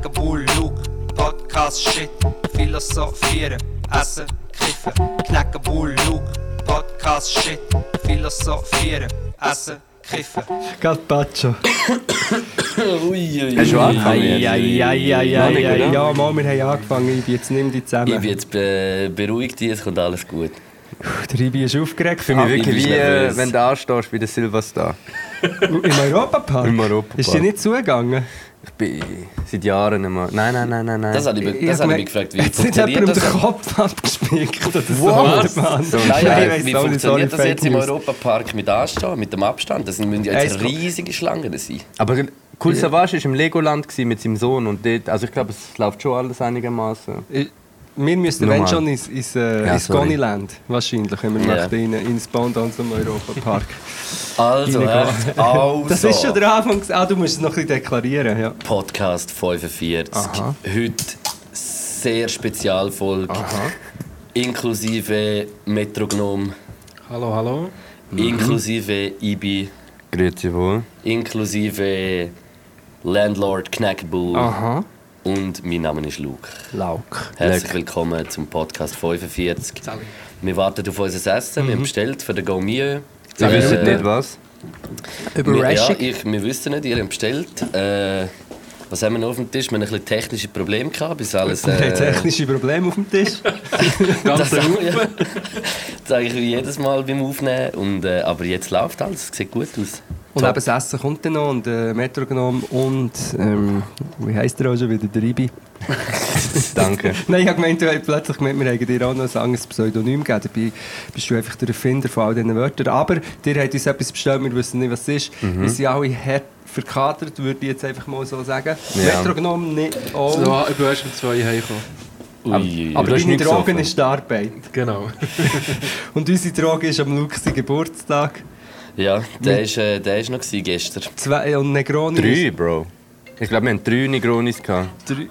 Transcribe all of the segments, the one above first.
Knacken, Bull, Luke, Podcast, Shit, Philosophieren, Essen, Kiffen. Knacken, Bull, Luke, Podcast, Shit, Philosophieren, Essen, Kiffen. Gazpacho. Ui, ui, Hast du angefangen? Ja, ja, ja, ja, ja, wir haben angefangen. Ich jetzt nimm dich Ich zusammen. bin jetzt be beruhigt, es kommt alles gut. Der Ibi ist aufgeregt. Ich fühle mich Ah, wirklich ich bin wie, äh, nervös. wenn du anstehst bei der Silverstar. Im Europapark? Im Europapark. Ist dir nicht zugegangen? Ich bin seit Jahren nicht mehr... Nein, nein, nein, nein, nein. Das habe ich, das hab habe ich mich gefragt, wie Jetzt funktioniert jemand um das? den Kopf abgespickt oder so. Was? So Nein, nein, Ich weiss wie sorry, funktioniert das jetzt im. Europapark mit Anstehen, mit dem Abstand? Das müssen ja jetzt riesige Schlangen sein. Aber Cool Savage war im Legoland mit seinem Sohn und dort, also ich glaube, es läuft schon alles einigermaßen. Wir müssten Nochmal. wenn schon ins, ins, äh, Ja, ins. Goniland, wahrscheinlich, wenn wir Ja. möchten, in, ins Pendant zum Europapark. Also, echt, also. Das ist schon der Anfang. Ah, du musst es noch ein bisschen deklarieren. Ja. Podcast 45. Aha. Heute sehr Spezialfolge. Inklusive Metrognom, Hallo, hallo. inklusive Ibi, Grüezi wohl. inklusive Landlord Knackbull Aha. Und mein Name ist Luke. Lauk. Herzlich willkommen zum Podcast 45. Sally. Wir warten auf unser Essen, wir haben bestellt für den Go Mio. Wir Äh, wissen nicht was. Wir, ja, Überraschung. ich, wir wissen nicht, ihr habt bestellt. Äh, was haben wir noch auf dem Tisch? Wir haben ein bisschen technische Probleme gehabt, bis alles... Wir haben Äh, technische Probleme auf dem Tisch. das, ja, das sage ich wie jedes Mal beim Aufnehmen. Und, äh, aber jetzt läuft alles, es sieht gut aus. Und Top. eben das Essen kommt dann noch und äh, Metronom und ähm, wie heisst der auch schon wieder? Der Ibi. Danke. Nein, ich habe gemeint, du hast plötzlich gemeint, wir haben dir auch noch ein anderes Pseudonym gegeben. Dabei bist du einfach der Erfinder von all diesen Wörtern. Aber dir hat uns etwas bestellt, wir wissen nicht, was es ist. Mhm. Wir sind alle hart verkatert, würde ich jetzt einfach mal so sagen. Ja. Metronom nicht auch. So, ich bin erst um zwei heimgekommen. Aber du hast deine nicht Droge gesoffen. ist die Arbeit. Genau. Und unsere Droge ist am Lukas Geburtstag. Ja, der ist, äh, der ist noch gewesen gestern. Zwei, und Negroni Drei, Bro. Ich glaube, wir haben drei Negronis gehabt. Drei.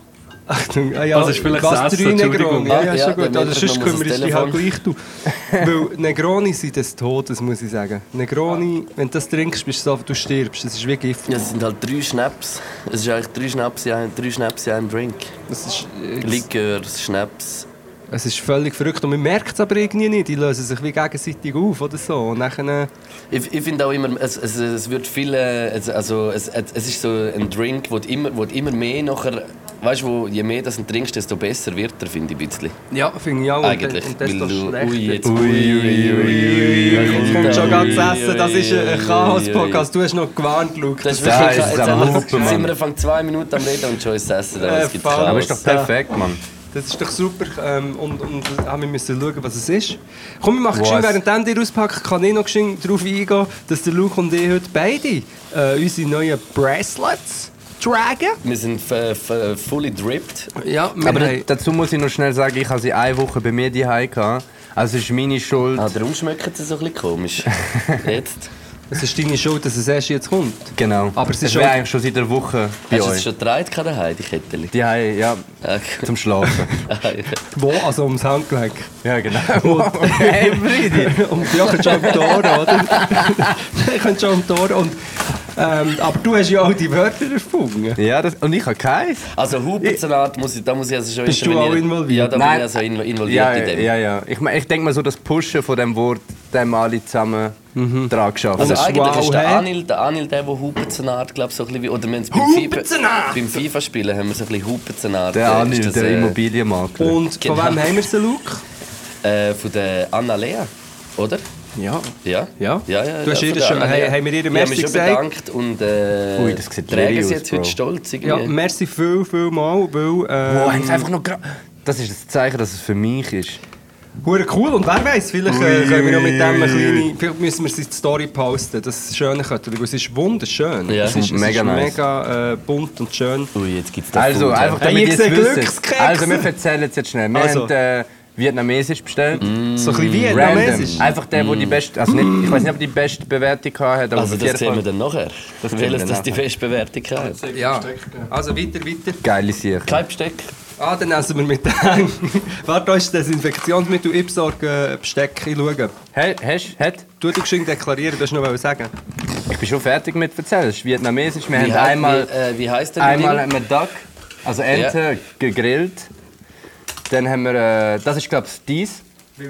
Achtung, ah, ja, Das ist vielleicht was, drei. Negroni? Ja, Ah, ja, ja, schon gut. der Also, sonst kümmere ich das dich halt gleich du. Weil Negroni sind des Todes, muss ich sagen. Negroni, wenn du das trinkst, bist du so, du stirbst. Das ist wie Gift. Ja, es sind halt drei Schnaps. Es ist eigentlich drei Schnaps in einem, drei Schnaps in einem Drink. Das ist, äh, Likör, Schnaps. Es ist völlig verrückt. Und man merkt es aber irgendwie nicht. Die lösen sich wie gegenseitig auf oder so. Und nachher, Ich, ich finde auch immer, es, es, es wird viele, es- also es, es ist so ein Drink, wo du immer, wo du immer mehr nachher, weißt du, je mehr das du trinkst, desto besser wird er, finde ich ein bisschen. ja, finde ich auch. Eigentlich. Und, und desto schlechter. ui, jetzt, Ui, ui, ui, Jetzt kommt schon ganz Ui, Essen. Das ist ein ui, Chaos-Podcast. Du hast noch gewarnt, Luke. Das ist wirklich, jetzt sind wir von zwei Minuten am Reden und schon ist Essen. Äh. Aber ist doch perfekt, Mann. Das ist doch super. Ähm, und und äh, wir müssen schauen, was es ist. Komm, wir machen geschwind, während dir auspacken, kann ich noch geschwind darauf eingehen, dass der Luke und ich heute beide äh, unsere neuen Bracelets tragen. Wir sind fully dripped. Ja, Aber haben, dazu muss ich noch schnell sagen, ich habe sie eine Woche bei mir daheim gehabt. Also es ist meine Schuld. Ah, darum schmeckt es so ein bisschen komisch. Jetzt. Es ist deine Schuld, dass es erst jetzt kommt. Genau. Aber es ist schon- eigentlich schon seit einer Woche bei Hast du es schon getragen daheim, die Kettchen? Die haben, ja, Okay. zum Schlafen. Wo? Also ums Handgelenk. ja, genau. hey, Bridi. Und ja, kannst schon am Tor, oder? ich kann schon am Tor. Und, ähm, aber du hast ja auch die Wörter erfunden. Ja, das, und ich habe keins. Also Hupensalat, muss ich, da muss ich also schon Bist du auch involviert? Ja, da Nein. bin ich also inv- involviert Ja, in dem. ja, ja. Ich, mein, ich denke mal so, das Pushen von dem Wort, dem alle zusammen dran geschafft. Also Das ist eigentlich wow, ist der? Anil, der Anil der, der Hupenzenart, glaube so ein bisschen wie, oder wir beim FIFA, beim FIFA spielen haben wir so ein bisschen Hupenzenart. der Anil, ist das, der äh, Immobilienmakler. Und Genau. von wem haben wir sie, Luke? Äh, von der Anna Lea, oder? Ja. Ja. Ja? ja, ja Du hast ja, ihr schon- hey, haben wir ihr Merci mich schon gesagt? bedankt und äh, Ui, das sieht tragen sie jetzt heute Bro. stolz irgendwie. Ja, merci viel, viel mal, weil... Ähm, Wow, haben sie einfach noch das ist das Zeichen, dass es für mich ist. Hure cool und wer weiß, vielleicht äh, können wir noch mit dem eine kleine, vielleicht müssen wir sie in die Story posten, das schöne könnte, weil es ist wunderschön. Ja. es ist, es Mega ist nice. mega äh, bunt und schön. Ui, jetzt gibt es da Also, Food, einfach damit ihr wisst. Also, wir erzählen es jetzt schnell. Wir Also. haben äh, Vietnamesisch bestellt. So ein bisschen wie Random. Vietnamesisch. Einfach der, der die beste, also nicht, ich weiß nicht, ob er die beste Bewertung hatte, aber Also das sehen wir dann nachher. Das Welches wir das die beste Bewertung hat. Ja, also weiter, weiter. geile Sache. Kein Besteck. Ah, dann essen wir mit dem. Warte, da ist das Desinfektionsmittel, ich besorge äh, Besteck, ich schaue. Hey, hast du? Hat? Du du geschwind deklarieren, das noch was sagen. Ich bin schon fertig mit erzählen. Es ist Vietnamesisch. Wir Wie, haben einmal, wie, äh, wie heisst der einmal haben wir Duck, Also Ente gegrillt. Dann haben wir, äh, das ist glaube ich dies.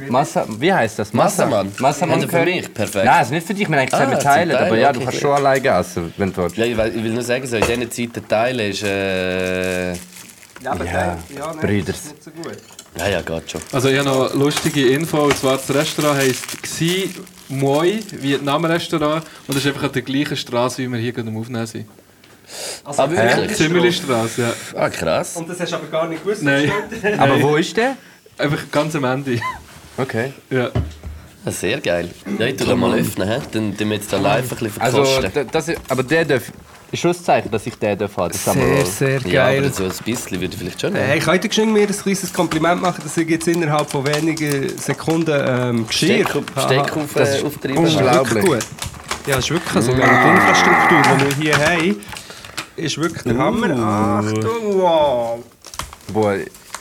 Massa, wie heißt das? Massamann. Massamann Also für mich, perfekt. Nein, also nicht für dich, wir haben eigentlich Ah, teilen. Teil, Aber ja, okay, du kannst schon alleine essen, wenn du willst. Ja, ich, will, ich will nur sagen, so in diesen Zeiten teilen ist. Äh, Ja, aber Ja, ja, nein, Brüders. das ist nicht so gut. ja, ja, geht schon. Also ich habe noch eine lustige Info, und zwar das Restaurant heisst Xi Moi, Vietnam-Restaurant. Und das ist einfach an der gleichen Straße, wie wir hier gerade am Aufnehmen sind. Also, Ah, wirklich? Zimmerli-Straße, ja. Ah, krass. Und das hast du aber gar nicht gewusst. Nein. oder? Aber wo ist der? Einfach ganz am Ende. Okay. Ja. Ah, sehr geil. Ja, ich tue den mal öffnen, he? dann tun wir jetzt da live ein bisschen Also, verkosten. d- das ist, aber der darf. Ist schon das Zeichen, dass ich den darf haben, Sehr, sehr ja, geil. aber so ein bisschen würde ich vielleicht schon Hey, nehmen. ich könnte geschwind mir ein kleines Kompliment machen, dass ich jetzt innerhalb von wenigen Sekunden ähm, Geschirr Steck, habe. Steck auf, Das äh, ist auftreiben. Das ist Unglaublich. wirklich gut. Ja, das ist wirklich also, die Infrastruktur, die wir hier haben, ist wirklich der Hammer. Achtung, wow! Boah,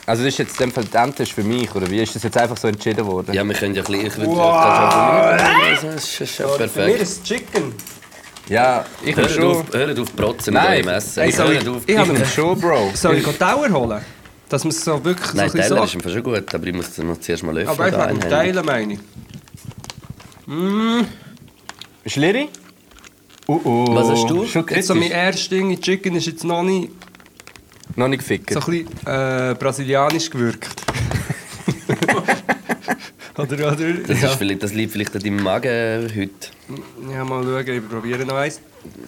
also das ist jetzt in dem Fall für mich, oder wie ist das jetzt einfach so entschieden worden? Ja, wir können ja ein bisschen... Ich würde Wow. also, das ist schon Für mich perfekt. ist Chicken. Ja, ich Hört schon. auf, hört auf protzen Nein. mit eurem Essen. Hey, soll Hört ich- auf. ich Ich habe schon, Bro. Soll ich einen Tower holen? Dass man es so wirklich Nein, so Teller ist bisschen im Fall schon gut, aber ich muss den noch zuerst mal so... öffnen. Aber ich wegen. Teilen meine ich. Schleri? Uh, uh. Was hast du? Schon Jetzt so mein erstes Ding in Chicken ist jetzt noch nicht Noch nicht so gefickt. ein bisschen äh, brasilianisch gewirkt. oder, oder? Das, ja. ist vielleicht, das liegt vielleicht an deinem Magen heute. ja, mal schauen, ich probiere noch eins.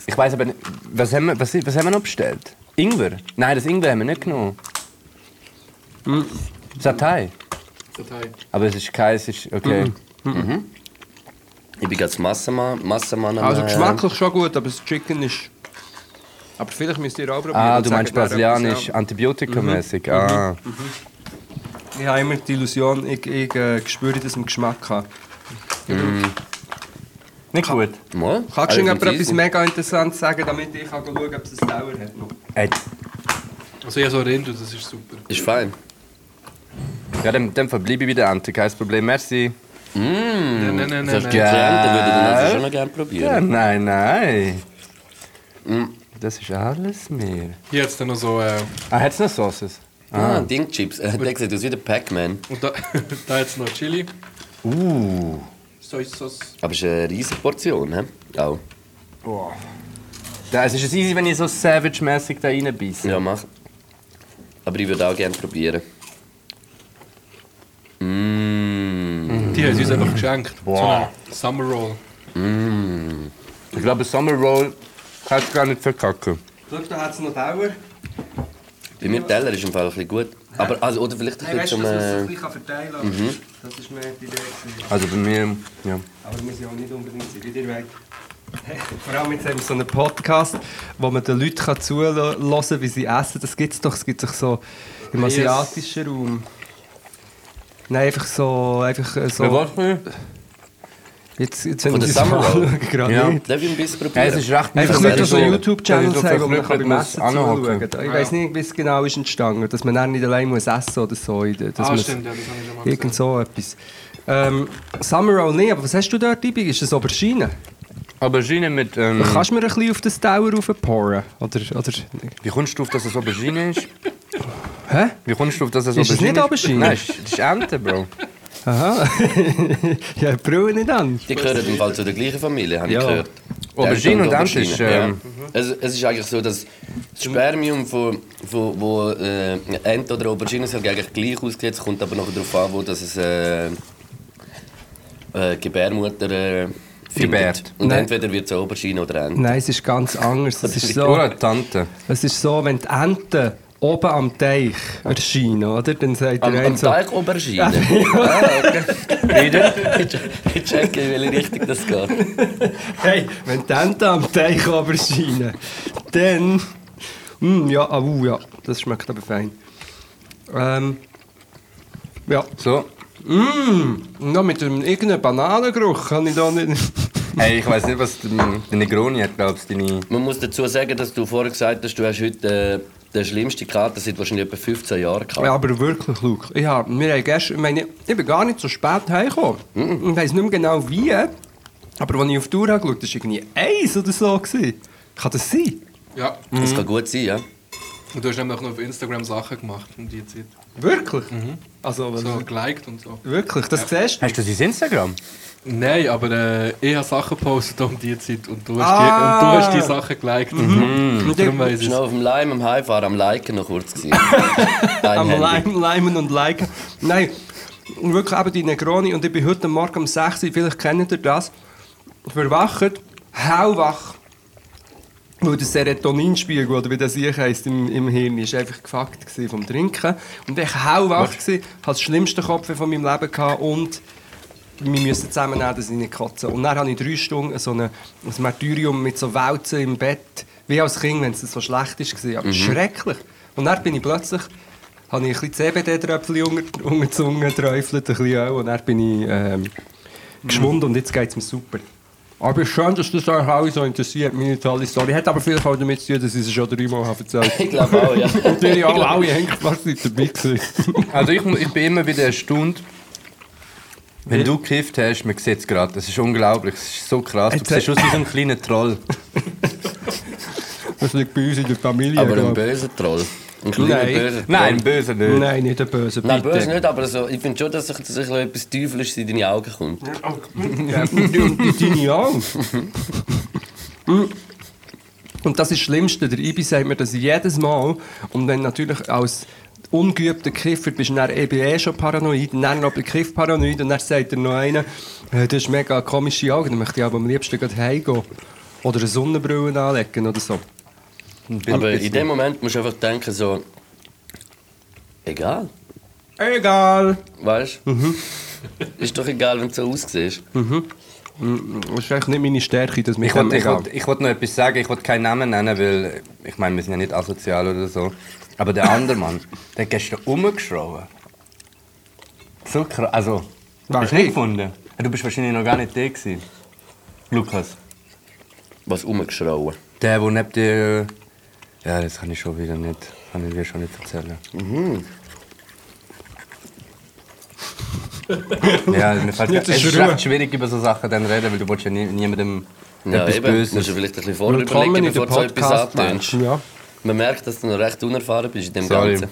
Ich weiß aber nicht, was haben, wir, was, was haben wir noch bestellt? Ingwer? Nein, das Ingwer haben wir nicht genommen. Mm. Satay. Datei. Aber es ist kein, es ist okay. Ich bin gerade Massamann. Massamann am, Also äh, geschmacklich schon gut, aber das Chicken ist... Aber vielleicht müsst ihr auch probieren. Ah, du meinst brasilianisch, ja. antibiotikamäßig. Ah. Ich habe immer die Illusion, ich, ich äh, spüre das im Geschmack. Habe. Nicht gut. Mal. Kannst du Also, easy. etwas mega Interessantes sagen, damit ich kann schauen kann, ob es einen Dauer hat? noch? Ey, Also ich habe so Rind und das ist super. Ist fein. ja, dann, dann verbleibe ich wieder Ente, kein Problem. Merci. Nein, nein, nein, Das nein. ist nein. Klienten würde ich dann also schon noch gerne Ja, probieren. nein, nein. Das ist alles mehr. Hier hat es dann noch so... Äh, Ah, hat es noch Sauces? Ah, Dingchips. Äh, der sieht aus wie der Pac-Man. und da, da es noch Chili. Uh. Soy Sauce. Aber es ist eine riesige Portion, he? Auch. Da, es ist easy, wenn ich so savage-mäßig da reinbeiße. Ja, mach. Aber ich würde auch gerne probieren. Mmh. Die haben sie uns einfach geschenkt. Wow. So eine Summer Roll. Ich glaube, Summer Roll kannst du gar nicht verkacken. Schau, da hat es noch Dauer. Bei mir Teller ist im Fall ein bisschen gut. Aber, also, oder vielleicht ein weißt bisschen du, zum... dass Äh, bisschen verteilen kann. Das ist mir die Idee. gewesen. Also bei mir, ja. Aber wir sind auch nicht unbedingt so wie ihr wollt. Vor allem jetzt haben wir so einen Podcast, wo man den Leuten kann zuhören kann, wie sie essen. Das gibt es doch. Es gibt doch so im asiatischen Raum. Nein, einfach so... Einfach äh, so? Jetzt, jetzt, wenn Von wir der es Summer Roll? anschauen, gerade Ja. nicht. darf ich ein bisschen Ja, probieren? es ist recht Einfach Das Leute, wäre die so so- YouTube-Channels so haben, wo man beim muss Essen anhocken. zuschauen kann. Ich weiß nicht, wie es genau ist entstanden. Dass man dann nicht allein muss essen oder so. Dass Ah, stimmt, ja, das habe ich schon mal Irgend gesehen. so etwas. Ähm, Summer Roll nicht, aber was hast du dort, Ibi? Ist das Aubergine? Aubergine mit... Ähm, Kannst du mir ein bisschen auf das Tower raufporen? Oder, oder... wie kommst du auf, dass es Aubergine ist? Hä? Wie kommst du auf, dass es Ist es Aubergine nicht Aubergine? Nein, es ist- es ist Ente, Bro. Aha. ja, ich brauche nicht an. Die gehören im Fall zu der gleichen Familie, habe Ja. ich gehört. Aubergine und Ente ist... ja. Ähm, es, es ist eigentlich so, dass das Spermium von, von wo äh, Ente oder Aubergine soll eigentlich gleich aussieht. Es kommt aber noch darauf an, wo das es, äh, äh, Gebärmutter äh. Gebärt. Und Nein. entweder wird es Aubergine oder Ente. Nein, es ist ganz anders. Es ist so, Tante. es ist so wenn die Enten oben am Teich erscheinen, oder? Dann sagt Am, am so... Teich Aubergine. ah, okay. ich checke, in welche Richtung das geht. Hey, wenn die Enten am Teich oben erscheinen, dann... Mm, ja, ah, uh, ja, das schmeckt aber fein. Ähm... Ja. So. Mm, noch mit einem irgendeinem Bananengeruch kann ich da nicht... Hey, ich weiß nicht, was deine deine Negroni hat, glaubst du, deine... Man muss dazu sagen, dass du vorher gesagt hast, du hast heute äh, den schlimmsten Kater seit wahrscheinlich etwa 15 Jahren gehabt. Ja, aber wirklich, Luke. Ich, hab, wir haben gestern, ich, meine, ich bin gar nicht so spät heimgekommen. Ich weiß nicht mehr genau wie. Aber als ich auf die Tour habe geschaut, war irgendwie eins oder so. Gewesen. Kann das sein? Ja. Das kann gut sein, ja. Und du hast nämlich noch auf Instagram Sachen gemacht um die Zeit. Wirklich? Also, was- So geliked und so. wirklich, das siehst du? Hast du sein Instagram? Nein, aber äh, ich habe Sachen gepostet um die Zeit und du hast, Ah. die, und du hast die Sachen geliked. Mhm. Darum weiss Ich war noch auf dem Lime am Heimfahren, am Liken noch kurz. Am. Lime, Limen und Liken. Nein, und wirklich eben die Negroni. Und ich bin heute Morgen um 6 Uhr, vielleicht kennt ihr das, verwacht, hellwach. Weil der Serotoninspiegel, oder wie das hier heisst, im, im Hirn, ist einfach gefuckt vom Trinken. Und ich war hellwach, gewesen, hatte das schlimmste Kopf von meinem Leben gehabt und wir müssen zusammennehmen, dass ich nicht kotze. Und dann habe ich drei Stunden so eine, ein Martyrium mit so Wälzen im Bett, wie als Kind, wenn es so schlecht war. Aber schrecklich. Und dann bin ich plötzlich, habe ich ein bisschen CBD-Tröpfchen unter, unter die Zunge geträufelt, ein bisschen auch, und dann bin ich ähm, geschwunden und jetzt geht es mir super. Aber es ist schön, dass das euch alle so interessiert, meine tolle Story. Hat aber vielleicht auch damit zu tun, dass ich es schon dreimal habe erzählt Ich glaube auch, ja. Und ihr alle, alle hängt fast nicht dabei gewesen. Also ich, ich bin immer wieder erstaunt, wenn du gekifft hast, man sieht es gerade, das ist unglaublich, es ist so krass, du Jetzt- siehst aus wie so ein kleiner Troll. Das liegt bei uns in der Familie. Aber ein glaub. böser Troll. Ein kleiner Nein. böser Troll. Nein, böse nicht. Nein, nicht der böse. Nein, bitte. böse nicht, aber so, ich finde schon, dass sich dass sich etwas Teuflisches in deine Augen kommt. Ja, und und deine auch. Und das ist das Schlimmste. Der Ibi sagt mir das jedes Mal. Und dann natürlich als ungeübter Kiffer bist du dann eben eh schon paranoid. Und dann noch der Kiff paranoid. Und dann sagt er noch einer, äh, das ist mega komische Augen. Dann möchte ich aber am liebsten gleich heimgehen. Oder eine Sonnenbrille anlegen oder so. Aber in dem Moment musst du einfach denken, so. Egal. Egal. Weißt du? Ist doch egal, wenn du so aussiehst. Das ist eigentlich nicht meine Stärke, dass mir Ich wollte ich ich wollt noch etwas sagen, ich wollte keinen Namen nennen, weil ich meine, wir sind ja nicht asozial oder so. Aber der andere Mann, der hat gestern rumgeschrauben. So krass. Also, Wer, hast du nicht ich? gefunden? Du bist wahrscheinlich noch gar nicht der gewesen. Lukas. Was rumgeschrauen. Der, der neben dir. Ja, das kann ich schon wieder nicht. Kann ich dir schon nicht erzählen. ja, mir fällt, es ist recht schwierig über so Sachen dann reden, weil du willst ja nie, niemandem Ja, etwas eben. Böses. Musst du vielleicht ein bisschen vorher Willkommen überlegen, bevor du etwas antönst. Ja. Man merkt, dass du noch recht unerfahren bist in dem Sorry. Ganzen.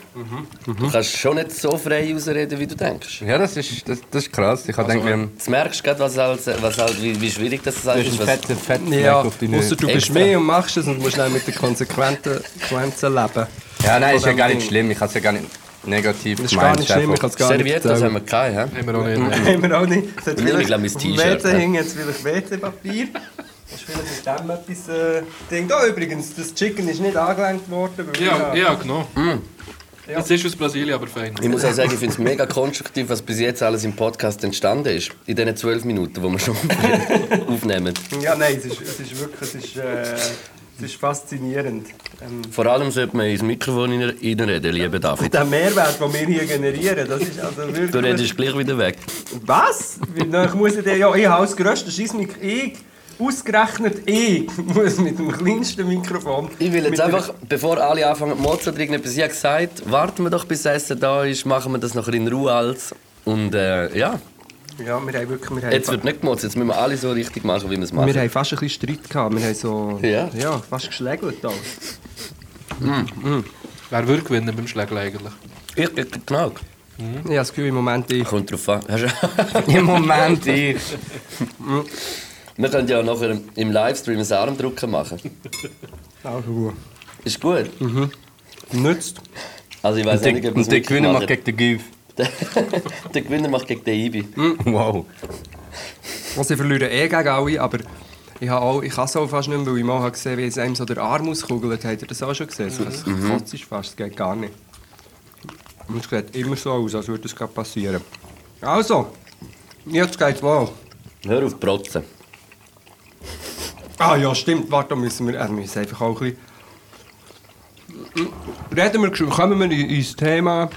Du kannst schon nicht so frei ausreden, wie du denkst. Ja, das ist, das, das ist krass. Ich wir haben Jetzt merkst du gerade, was halt, was halt, wie, wie schwierig das du halt ist. einen Was, fetten Fettfleck Ja, auf deine... ausser du bist mehr und machst es und musst dann mit den Konsequenzen leben. Ja, nein, ist ja gar nicht schlimm. Ich habe es ja gar nicht negativ Das ist gar nicht schlimm, ich kann es gar nicht Servietten, das haben wir keine, hä? Haben wir auch nicht. Haben wir auch nicht. Ich vielleicht- glaube, mein T-Shirt, WC ja. hing jetzt vielleicht WC-Papier. Das ist vielleicht mit dem etwas... Äh, Ding. Da übrigens, das Chicken ist nicht angelenkt worden. Ja, ja, genau. Ja. Es ist aus Brasilien, aber fein. Ich muss auch sagen, ich finde es mega konstruktiv, was bis jetzt alles im Podcast entstanden ist. In diesen zwölf Minuten, die wir schon aufnehmen. Ja, nein, es ist, es ist wirklich... Es ist, äh, es ist faszinierend. Ähm, Vor allem sollte man ins Mikrofon rein- reinreden, lieber David. der Mehrwert, den wir hier generieren, das ist also wirklich... Du redest gleich wieder weg. Was? Ich muss dir ja, ich habe das grösste Scheissmik. Ich, ausgerechnet ich, muss mit dem kleinsten Mikrofon. Ich will jetzt einfach, bevor alle anfangen, Mozart oder irgendetwas, ich habe gesagt, warten wir doch bis das Essen da ist, machen wir das nachher in Ruhe als. Und äh, ja, Ja, wir haben wirklich. Wir haben, jetzt wird nicht gemotzt, jetzt müssen wir alle so richtig machen, wie wir es machen. wir haben fast ein bisschen Streit gehabt. Wir haben so. Ja? Ja, fast geschlägelt. Auch. Wer würde gewinnen beim Schlägeln eigentlich? Ich, ich, genau. Ich habe das Gefühl, im Moment ich. Kommt drauf an. Im Moment ich. wir können ja nachher im Livestream ein Armdrücken machen. Also, Ist gut. nützt. Also ich weiß nicht, ob wir es und Gewinner macht machen. gegen den Giv. Der Gewinner macht gegen den Ibi. Wow. Also, ich verliere eh gegen alle, aber. Ich, habe auch, ich kann es auch fast nicht mehr, weil ich mal habe gesehen wie es einem so der Arm auskugelt. Habt ihr das auch schon gesehen? So, Das kotzt ist fast, das geht gar nicht. Und es sieht immer so aus, als würde das gerade passieren. Also, jetzt geht's wohl. Hör auf protzen. Ah ja, stimmt. Warte, da müssen wir, äh, wir müssen einfach auch ein bisschen... Reden wir, kommen wir in- ins Thema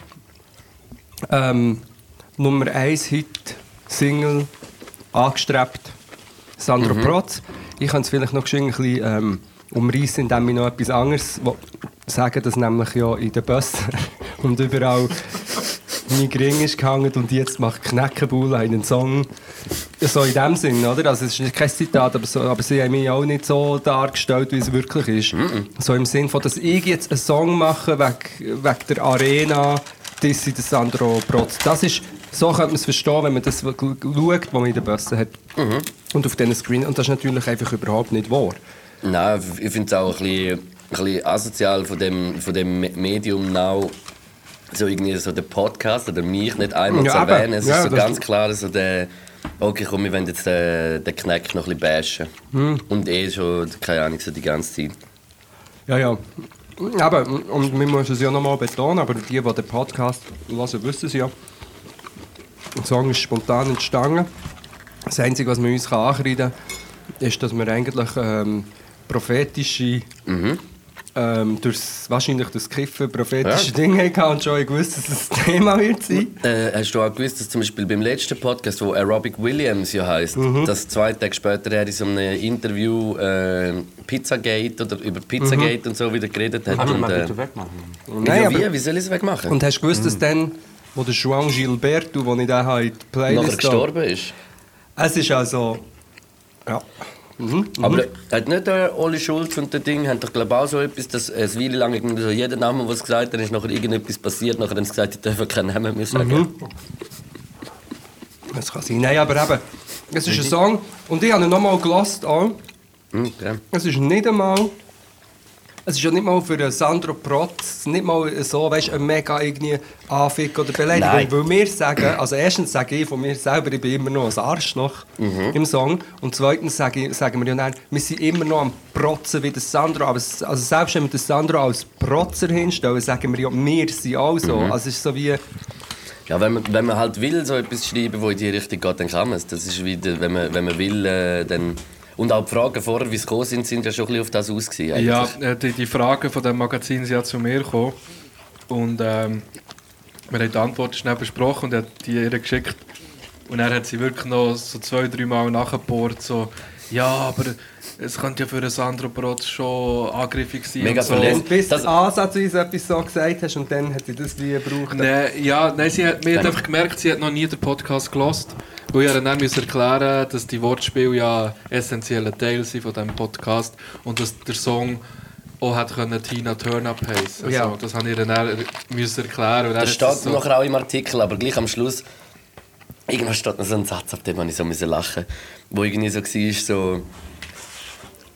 ähm, Nummer 1 Hit, Single, angestrebt, Sandro Protz. Ich kann es vielleicht noch ein bisschen ähm, umreißen, indem ich noch etwas anderes sage, dass nämlich ja in den Bussen und überall mein Gring ist gehangen und jetzt macht Kneckebull einen Song So in dem Sinn, oder? Also es ist kein Zitat, aber, so, aber sie haben mich auch nicht so dargestellt, wie es wirklich ist. So im Sinn von, dass ich jetzt einen Song mache wegen, wegen der Arena, das ist das Sandro Protz. Das ist, so könnte man es verstehen, wenn man das schaut, was man in der Böse hat. Und auf diesen Screen. Und das ist natürlich einfach überhaupt nicht wahr. Nein, ich finde es auch ein bisschen, ein bisschen asozial von dem, von dem Medium now, so irgendwie so den Podcast oder mich nicht einmal Ja, zu erwähnen. Es Ja, ist so ganz klar so der, okay komm, wir wollen jetzt den, den Kneck noch ein bisschen bashen. Hm. Und eh schon, keine Ahnung, so die ganze Zeit. Ja, ja. Aber, und wir müssen es ja nochmal betonen, aber die, die den Podcast hören, wissen es ja. Der Song ist spontan entstanden. Das Einzige, was man uns ankreiden kann, ist, dass wir eigentlich ähm, prophetische, ähm, durchs, wahrscheinlich das Kiffen prophetische Ja. Dinge hatten und schon gewusst, dass es das Thema wird sein. Äh, hast du auch gewusst, dass zum Beispiel beim letzten Podcast, wo Aerobic Williams ja heisst, Mhm. dass zwei Tage später er in so einem Interview äh, Pizzagate oder über Pizzagate und so wieder geredet hat. Kannst du und, mal äh, bitte wegmachen? Nein, ja, aber- wie? Wie soll ich es wegmachen? Und hast du gewusst, dass dann, wo der João Gilberto, den ich da habe, in die Playlist nachher gestorben ist. Es ist also... Ja. Mhm. Aber hat nicht der Oli Schulz und der Ding haben doch glaube auch so etwas, dass es Weile lang irgendwie so jeder Name, was gesagt hat, ist nachher irgendetwas passiert, nachher haben sie gesagt, ich darf keinen Namen mehr sagen. Mhm. Das kann sein. Nein, aber eben, es ist ein Song und ich habe ihn nochmal auch. Mhm, okay. Es ist nicht einmal... Es ist ja nicht mal für einen Sandro Protz, nicht mal so, weißt du, ein mega irgendwie Anfick oder Beleidigung. Nein. Weil wir sagen, also erstens sage ich von mir selber, ich bin immer noch ein Arschloch Mhm. im Song. Und zweitens sage ich, sagen wir ja dann, wir sind immer noch am Protzen wie der Sandro. Aber also selbst wenn wir den Sandro als Protzer hinstellen, sagen wir ja, wir sind auch so. Mhm. Also es ist so wie... Ja, wenn man, wenn man halt will, so etwas schreiben, wo in die Richtung geht, dann kann man es. Das ist wieder, wenn man, wenn man will, äh, dann... Und auch die Fragen vorher, wie es gekommen sind, sind ja schon ein bisschen auf das aus gewesen, Ja, äh, die, die Fragen von dem Magazin sind ja zu mir gekommen. Und ähm, wir haben die Antworten schnell besprochen und er hat die ihr geschickt. Und er hat sie wirklich noch so zwei, drei Mal nachgebohrt. So, ja, aber es könnte ja für einen Sandro Protz schon angriffig sein. Mega und so. verletzt. Und bis Das- du ansatzweise etwas so gesagt hast und dann hat sie das wie gebraucht. Nein, ja, nein, sie hat, mir hat einfach gemerkt, sie hat noch nie den Podcast gelost. Weil ich ihr dann musste erklären dass die Wortspiele ja ein essentieller Teil sind von diesem Podcast und dass der Song auch hat können Tina Turner heißen. Also, Ja. Das habe ich ihr dann müssen erklären. Das steht so, nachher auch im Artikel, aber gleich am Schluss irgendwann steht noch so ein Satz, auf den man ich so müssen lachen, wo irgendwie so war, so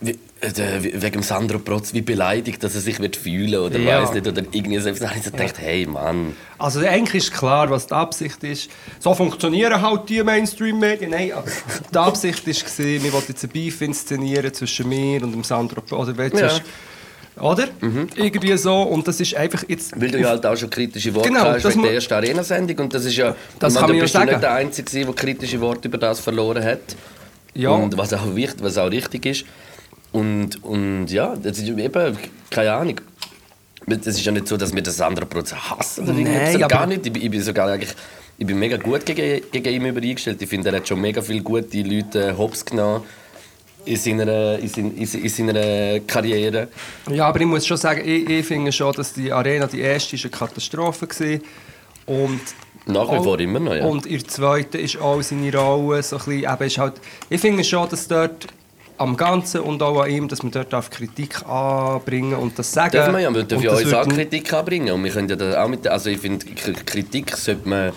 wie, äh, wegen Sandro Protz wie beleidigt, dass er sich wird fühlen oder Ja. weiß nicht oder irgendwie so. Habe ich so gedacht, hey Mann, Also eigentlich ist klar, was die Absicht ist. So funktionieren halt die Mainstream-Medien. Nein, die Absicht war, wir wollten jetzt ein Beef inszenieren zwischen mir und dem Sandro. Oder? Ja. sonst- Oder? Irgendwie so. Und das ist einfach jetzt... weil du ja halt auch schon kritische Worte Genau, hast das wegen der ersten Arena-Sendung und das ist ja, Das kann man ja du sagen. nicht der Einzige, der kritische Worte über das verloren hat. Ja. Und was auch, wichtig, was auch richtig ist. Und, und ja, das ist eben, keine Ahnung. Es ist ja nicht so, dass wir das andere Prozess hassen oder Nein, irgendetwas. aber- gar nicht. Ich, bin- ich bin sogar eigentlich, ich bin mega gut gegen, gegen ihn übereingestellt. Ich finde, er hat schon mega viele gute Leute hops genommen in seiner, in, sein, in, in seiner Karriere. Ja, aber ich muss schon sagen, ich, ich finde schon, dass die Arena, die erste, ist eine Katastrophe war. Und Nach wie vor immer noch, ja. Und in der zweiten ist auch seine Rolle so ein bisschen, eben ist halt, ich finde schon, dass dort am Ganzen und auch an ihm, dass man dort auf Kritik anbringen und das sagen. Dürfen wir ja, wir dürfen ja das uns auch Kritik anbringen. Und wir können ja da auch mit, also ich finde, Kritik sollte man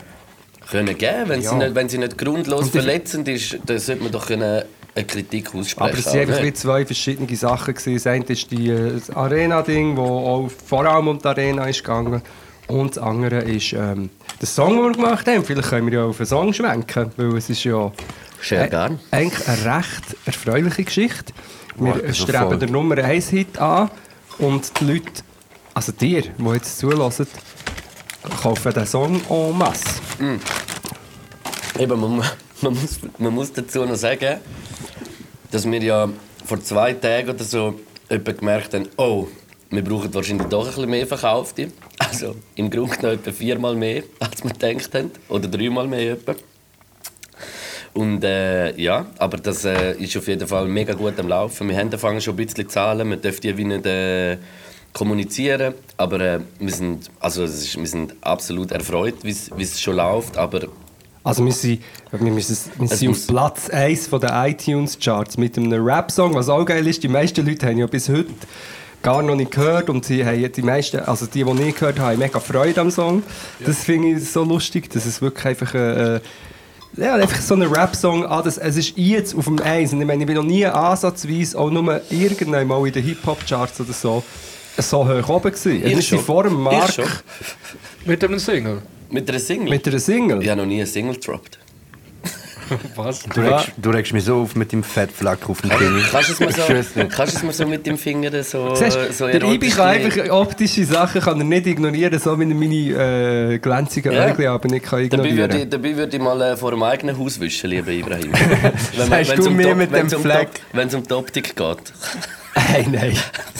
können geben, wenn, Ja. sie nicht, wenn sie nicht grundlos verletzend ist, dann sollte man doch können eine Kritik aussprechen. Aber es waren nicht? zwei verschiedene Sachen. Gewesen. Das eine ist die, das Arena-Ding, wo auch vor allem um die Arena ist gegangen. Und das andere ist ähm, der Song, den wir gemacht haben. Vielleicht können wir ja auf einen Song schwenken, weil es ist ja Sehr äh, gern. eigentlich eine recht erfreuliche Geschichte. Wir so streben voll. den Nummer 1 Hit an und die Leute, also dir, die jetzt zulassen, kaufen den Song en masse. Eben, man, man, muss, man muss dazu noch sagen, dass wir ja vor zwei Tagen oder so gemerkt haben, oh, wir brauchen wahrscheinlich doch ein bisschen mehr Verkaufte. Also im Grunde genommen etwa viermal mehr, als wir gedacht haben. Oder dreimal mehr etwa. Und äh, ja, aber das äh, ist auf jeden Fall mega gut am Laufen. Wir haben angefangen schon ein bisschen Zahlen, wir dürfen die wie nicht äh, kommunizieren, aber äh, wir, sind, also es ist, wir sind absolut erfreut, wie es- schon läuft, aber Also wir sind, wir müssen, wir sind auf Platz 1 von den iTunes-Charts mit einem Rap-Song, was auch geil ist. Die meisten Leute haben ja bis heute gar noch nicht gehört und sie haben die meisten, also die, die nicht gehört haben, haben mega Freude am Song. Das finde ich so lustig, dass es wirklich einfach äh, ja, einfach so ein Rap-Song, ah, das, es ist jetzt auf dem Eis. Und ich meine, ich bin noch nie ansatzweise, auch nur irgendwann mal in den Hip-Hop-Charts oder so, so hoch oben gewesen. Wir sind schon? vor dem Ihr Mark schon? Mit einem Single. Mit einer Single? mit einer Single. Ich habe noch nie eine Single gedroppt. Was? Du regst, du regst mich so auf mit dem Fettfleck auf dem Kinn. Kannst du es mir so, kannst es so mit dem Finger so, Siehst, so der Ibi kann erotisch- einfach optische Sachen kann er nicht ignorieren, so wie er meine äh, glänzigen Ja. Augen aber nicht kann Dabei ignorieren würde, ich, dabei würde ich mal äh, vor dem eigenen Haus wischen, lieber Ibrahim. wenn Sagst wenn's du um mir mit dem Fleck? Wenn es um die Optik geht. Nein, nein.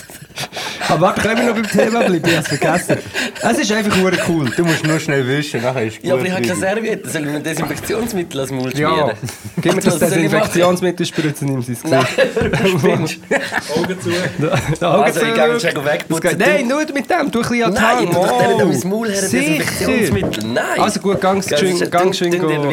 Aber warte, können wir noch beim Thema bleiben? Ich hab's vergessen. Es ist einfach nur cool. Du musst nur schnell wischen, nachher ist gut. Ja, aber ich habe keine. Serviette. Soll ich mir Desinfektionsmittel als Mund Ja, schmieren? gib mir das ich? Desinfektionsmittel spritzen ihm sein Nein, Gesicht. spinnst Augen zu. Da Augen Also, ich zu. gehe ihn schon wegputzen. Nein, nur mit dem. Du ein bisschen an die Nein, Hand. ich doch nicht an mein Oh, Maul her, sicher. Desinfektionsmittel. Nein. Also gut, ganz schön, ganz schön.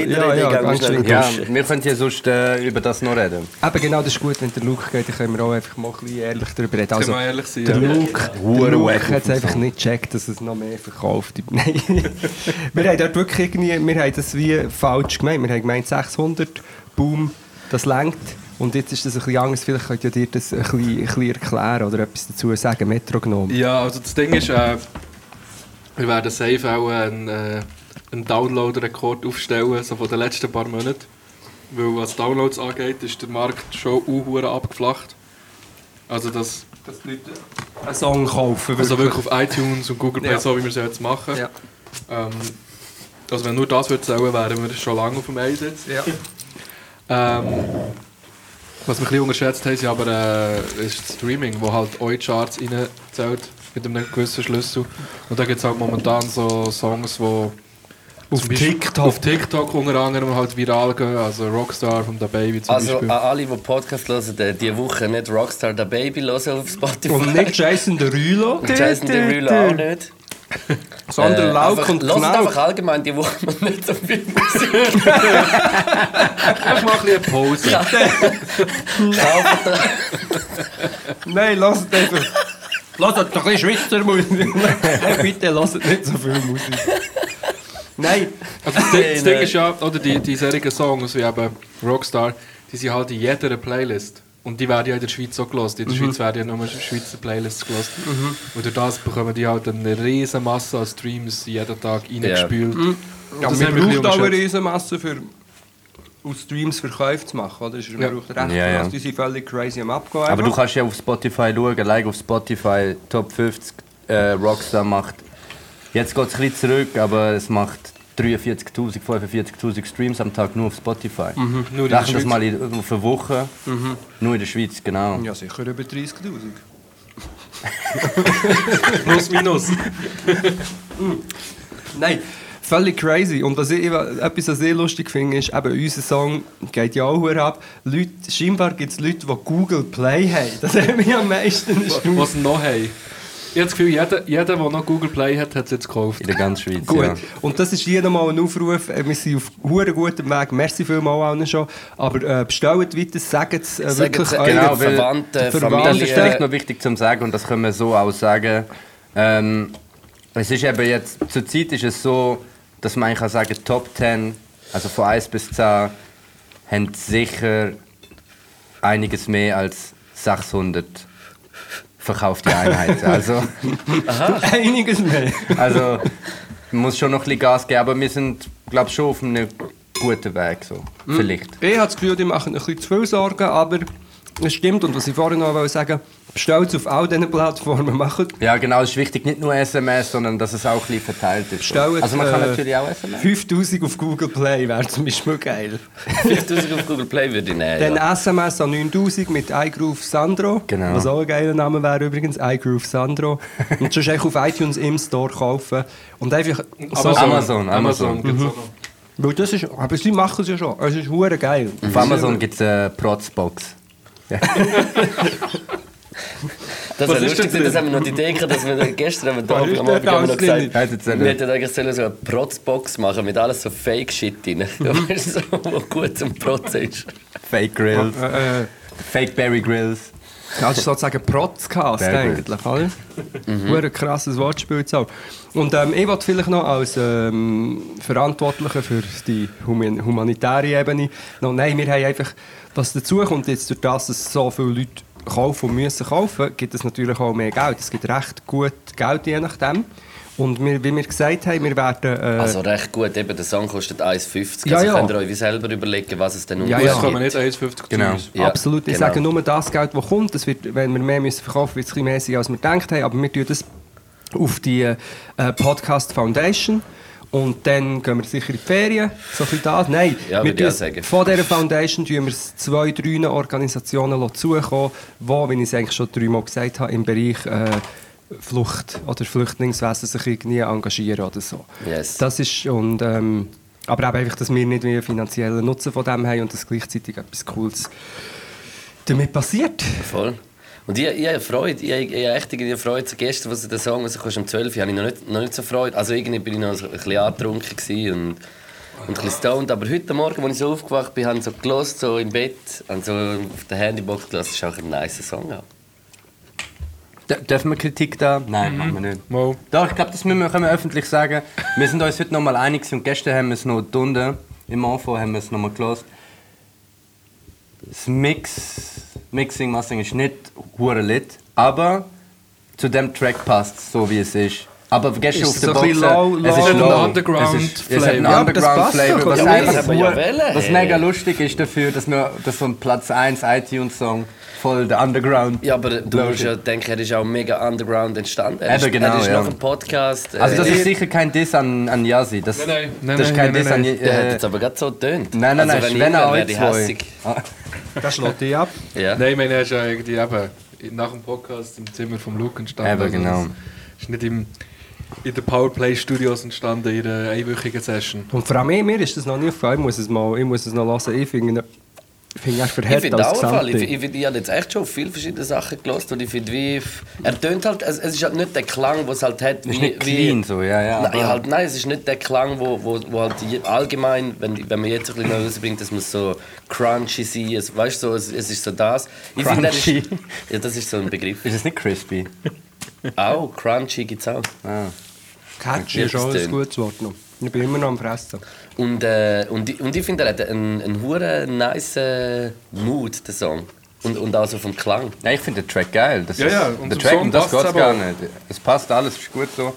Ja, ja, ganz schön. Ja, wir können ja sonst äh, über das noch reden. Aber genau, das ist gut, wenn der Luke geht, dann können wir auch einfach mal ein bisschen ehrlich darüber reden. Also, Können wir ehrlich sein, ja. Luke, der Luke hat es einfach nicht gecheckt, dass es noch mehr verkauft. Nein. wir haben dort wirklich irgendwie, wir haben das wie falsch gemeint. Wir haben gemeint 600, boom, das lenkt. Und jetzt ist das ein bisschen anders. Vielleicht könnt ihr dir das ein bisschen, ein bisschen erklären oder etwas dazu sagen, Metronom. Ja, also das Ding ist, äh, wir werden safe auch einen, äh, einen Download-Rekord aufstellen, so von den letzten paar Monaten. Weil was Downloads angeht, ist der Markt schon unhure abgeflacht. Also das, Dass die Leute einen Song kaufen. also wirklich auf iTunes und Google Play, Ja. so wie wir es jetzt machen. Ja. Ähm, also wenn nur das würde zählen, wären wir schon lange auf dem Eis jetzt. Ja. Ähm, was wir ein bisschen unterschätzt haben, ist aber äh, ist das Streaming, wo halt eure Charts reinzählt mit einem gewissen Schlüssel. Und da gibt es halt momentan so Songs, die Auf TikTok. auf TikTok unter anderem halt viral gehen, also Rockstar von der Baby zum Also Beispiel. an alle, die Podcast hören, die diese Woche nicht Rockstar The Baby hören auf Spotify. Und nicht Jason Derulo, Und Jason Derulo auch nicht. sondern Äh, Lauk einfach- und Knauk. einfach allgemein die Woche mal nicht so viel Musik. Ich mache ein bisschen eine Pause. Kauft Nein, lasst einfach. Lasst doch ein bisschen Schweizer Musik. Nein, bitte lasst nicht so viel Musik. Nein, Also das, Ding, das Ding ist ja, oder die, die solchen Songs wie eben Rockstar, die sind halt in jeder Playlist. Und die werden ja in der Schweiz so gelost. In der Schweiz werden ja nur Schweizer Playlists gelost. Und durch das bekommen die halt eine riesen Masse an Streams jeden Tag reingespült. ja, Das haben wir ein bisschen brauchen auch eine. Riesenmasse für aus Streams Verkäufe zu machen. Oder? Das ist Ja. ja. braucht recht. Ja, ja. Die sind völlig crazy am Abgehen. Aber du kannst ja auf Spotify schauen, like auf Spotify Top 50 äh, Rockstar macht. Jetzt geht es ein bisschen zurück, aber es macht 43.000, 45.000 Streams am Tag nur auf Spotify. Nur in der Rechnen das Schweiz. mal in, auf eine Woche. Nur in der Schweiz, genau. Ja, sicher über 30'000. Plus, minus. Nein, völlig crazy. Und was ich, etwas, was ich lustig finde, ist, eben, unser Song geht ja auch ab. Leute, scheinbar gibt es Leute, die Google Play haben. Das hat mich am meisten erstaunt. Was noch haben. Ich habe das Gefühl, jeder, jeder, der noch Google Play hat, hat es jetzt gekauft. In der ganzen Schweiz, Gut, ja. und das ist hier nochmal ein Aufruf. Äh, Wir sind auf einem guten Weg. Merci vielmals allen schon. Aber äh, bestellt weiter, sagt es äh, wirklich es, euren genau, Genau, weil- Verwandte, Verwandte, Das ist vielleicht noch wichtig zu sagen und das können wir so auch sagen. Ähm, es ist eben jetzt, zur Zeit ist es so, dass man kann sagen, Top 10, also von 1 bis 10, haben sicher einiges mehr als 600 verkaufte Einheiten. Also, Einiges mehr. also man muss schon noch ein bisschen Gas geben, aber wir sind, glaube ich, schon auf einem guten Weg. So. Vielleicht. Ich habe das Gefühl, die machen ein bisschen zu viel Sorgen, aber es stimmt. Und was ich vorhin noch wollte sagen bestellt es auf all diesen Plattformen. Macht Ja, genau, es ist wichtig, nicht nur SMS, sondern dass es auch ein bisschen verteilt ist. Bestellt, Also man kann äh, natürlich auch SMS. 5000 auf Google Play wäre zum Beispiel geil. 5000 auf Google Play würde ich nehmen. Dann Ja. SMS an 9000 mit iGroove Sandro. Genau. Was auch ein geiler Name wäre übrigens, iGroove Sandro. Und sonst einfach auf iTunes im Store kaufen. Und einfach so. Amazon, Amazon. gibt's auch noch. Weil das ist, aber sie machen es ja schon. Es ist hure geil. Auf Amazon gibt es eine Protzbox. Das Was wäre ist lustig, denn das haben wir noch die Idee dass wir gestern am Was Abend ist am Abend haben wir noch gesagt, wir hätten eigentlich sollen so eine Protzbox machen mit alles so Fake-Shit drin. So, wo gut zum Protzen ist. Fake Grills. Äh, äh, Fake Berry Grills. Das ist sozusagen Protzcast eigentlich, oder? Mhm. Ein krasses Wortspiel jetzt auch. Und ähm, ich wollte vielleicht noch als ähm, Verantwortlicher für die human humanitäre Ebene noch, nein, wir haben einfach, was dazu kommt jetzt durch das, dass so viele Leute kaufen und müssen kaufen, gibt es natürlich auch mehr Geld. Es gibt recht gut Geld je nachdem. Und wir, wie wir gesagt haben, wir werden... Äh, Also recht gut, eben der Song kostet 1,50. Ja, also ja. könnt ihr euch selber überlegen, was es denn Ja, Das ja. kann man nicht 1,50 Genau. Ja, Absolut. Ich genau. sage nur das Geld, das kommt. Das wird, wenn wir mehr müssen verkaufen wird es ein bisschen mehr sein, als wir gedacht haben. Aber wir tun das auf die äh, Podcast Foundation. Und dann gehen wir sicher in die Ferien. So viel da. Nein, Ja, wir auch sagen. von dieser Foundation tun wir es zwei, drei Organisationen zukommen, die, wie ich es eigentlich schon dreimal gesagt habe, im Bereich äh, Flucht oder Flüchtlingswesen sich irgendwie engagieren oder so. Yes. Das ist, und, ähm, aber eben einfach, dass wir nicht einen finanziellen Nutzen von dem haben und dass gleichzeitig etwas Cooles damit passiert. Voll. Und ich, ich habe Freude, ich, ich, ich habe echt irgendwie Freude. So gestern, als der Song rauskam, um 12 Uhr, habe ich noch nicht, noch nicht so Freude. Also irgendwie bin ich noch so ein bisschen angetrunken gewesen und, und ein bisschen stoned. Aber heute Morgen, als ich so aufgewacht bin, habe ich so gelost, so im Bett, habe so auf der Handybox gelassen. Das ist auch ein nice Song. D dürfen wir Kritik da? Nein, machen wir nicht. Mo. Doch, ich glaube, das müssen wir, können wir öffentlich sagen. Wir sind uns heute noch mal einig und gestern haben wir es noch gefunden. Im Anfang haben wir es noch mal gehört. Das Mix, Mixing, Mastering ist nicht hure lit, aber zu dem Track passt es so, wie es ist. Aber gestern Ist auf der so Box, bisschen low- es ist low- low. Underground es ist, es hat einen. Ja, Underground passt Flavor, was oder? einfach ja was mega lustig ist dafür, dass wir dass so ein Platz 1 iTunes Song voll der Underground. Ja, aber du musst ja denken, er ist auch mega underground entstanden. Er Eben, ist, genau, er ist ja. nach dem Podcast. Also das äh, ist sicher kein Diss an, an Yasi. Das, Nein, nein, nein, das ist nein, kein nein, Diss an nein. der hat äh, jetzt aber gerade so getönt. Nein, nein, nein, also, ist wenn er wäre, euch wäre ich zwei. Ah, Das schlägt dich ab. Ja. Nein, ich meine, er ist ja irgendwie eben nach dem Podcast im Zimmer vom Luke entstanden. Eben, Also, genau. Ist nicht im, in den Powerplay Studios entstanden, in einer einwöchigen Session. Und vor allem mir, ist das noch nie aufgefallen. Ich muss es, mal, ich muss es noch hören. Ich finde ich finde Ich verhält finde auch Fall. Ich, ich, ich, ich habe jetzt echt schon viele verschiedene Sachen gelost und ich finde, wie er tönt halt, es, es ist halt nicht der Klang, was es halt hat, wie, ist nicht wie clean so, ja, ja. Nein, aber- halt, nein, es ist nicht der Klang, wo, wo, wo halt allgemein, wenn, wenn man jetzt ein bisschen noch rausbringt, dass man so crunchy sein, es, weißt du, so, es, es ist so das. Ich finde, er ist, Crunchy? ja, das ist so ein Begriff. Ist es nicht crispy? Auch crunchy gibt es auch. Ah. Catchy ist auch ein gutes Wort noch. Ich bin immer noch am Fressen. Und, äh, und, ich- und ich finde, er hat einen, einen hure nice äh, Mood, der Song. Und, und auch so vom Klang. Ja, ich finde den Track geil. Das Ja, ist, ja, und der Track, Song um das geht aber gar nicht. Es passt alles, ist gut so.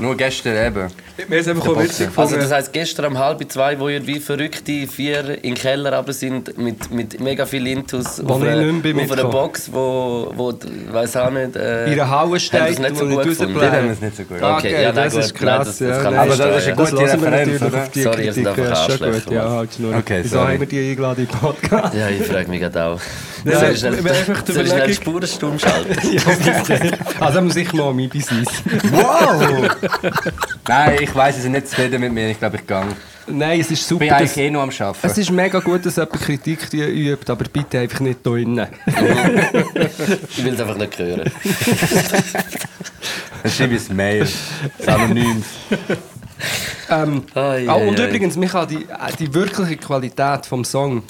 Nur gestern eben. Mir ist einfach witzig. Also gefunden. das heisst, gestern um halb zwei, wo ihr wie verrückte vier in den Keller runter sind mit, mit mega viel Intus Wo auf, bin auf einer. Box, wo, wo ich weiß auch nicht... Äh, haben steht, das nicht so gut. Den haben wir es nicht so gut. Ah, Okay, ja, nein, das gut. ist Nein, krass. das- das ja, kann nein, man Aber das ist eine gute das wir Referenz, oder? die Sorry, ihr seid einfach Arschlöcher, gut. Ja, halt Schnurr. Okay, Wieso haben wir die eingeladen in den Podcast? Ja, ich frage mich gerade auch. Ja, Soll ich schnell, wir- wir einfach die soll ich schnell die Überlegung- Spurensturm schalten? ja. Also muss ich mal mein Business. Wow! Nein, ich weiß, sie sind nicht zufrieden mit mir. Ich glaube, ich gehe. Nein, es ist Ich super. bin dass- eigentlich eh nur am Arbeiten. Es ist mega gut, dass jemand Kritik übt, aber bitte einfach nicht hier innen. Ich will es einfach nicht hören. Dann schreibe ich ein Mail. Das Anonym. Ähm, Ai, ah, und ai, ai. übrigens, Michael, die, äh, die wirkliche Qualität vom Song,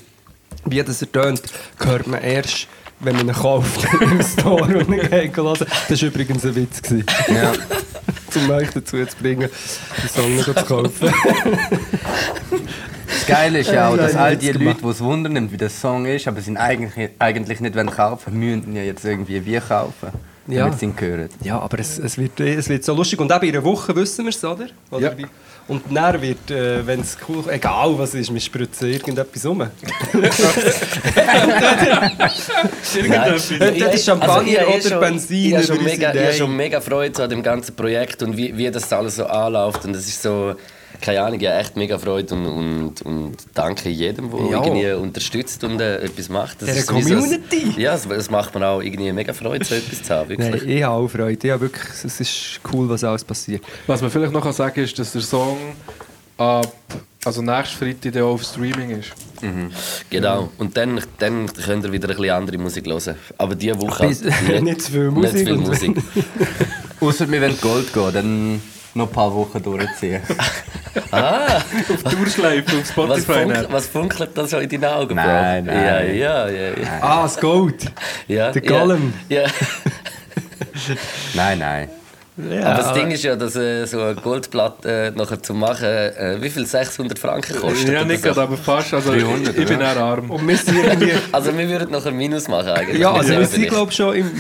wie das er tönt, hört man erst, wenn man ihn kauft im Store und ihn geht hören. Das war übrigens ein Witz. Gewesen, Ja. um euch dazu zu bringen, den Song nicht zu kaufen. Das Geile ist ja auch, dass all die. Leute, die es wundern, wie der Song ist, aber sie eigentlich, eigentlich nicht wollen kaufen müssen, ja jetzt irgendwie wie kaufen, Ja. damit sie ihn hören. Ja, aber es, es, wird, es wird so lustig. Und eben in einer Woche wissen wir es, oder? oder? Ja. Und dann wird, äh, wenn es cool egal was ist, wir spritzen irgendetwas um. Irgendetwas. Das ist Champagner oder Benzin Ich habe schon, mega, ich habe schon mega Freude an dem ganzen Projekt und wie, wie das alles so anläuft. Und das ist so, keine Ahnung, ich habe echt mega Freude und, und, und danke jedem, der Ja. irgendwie unterstützt und äh, etwas macht. Das Der Community. Ja, es, es macht mir auch irgendwie mega Freude, so etwas zu haben. Wirklich. Nein, ich habe auch Freude. Habe wirklich, es ist cool, was alles passiert. Was man vielleicht noch sagen kann, ist, dass der Song ab also nächstes Freitag dann auf Streaming ist. Genau. Und dann, dann könnt ihr wieder ein bisschen andere Musik hören. Aber diese Woche Bis- halt nicht zu viel Nicht Musik zu viel Musik. Außer wir wollen Gold gehen, dann noch ein paar Wochen durchziehen. Durchschleifen auf Was, Spotify. funk, dann. was funkelt da so in deinen Augen, Bro? Nein, nein. Ja, ja, ja. ja. Ah, das Gold. ja Der ja, Gollum. Ja. Nein, nein. Ja, Aber das Ding ist ja, dass äh, so eine Goldplatte äh, nachher zu machen, äh, wie viel? 600 Franken kostet? Ja, nicht so. gerade, aber fast. Also, 300, ich, ich bin eher arm. Und wir irgendwie... Also wir würden nachher Minus machen eigentlich. Ja, also wir sind glaube schon im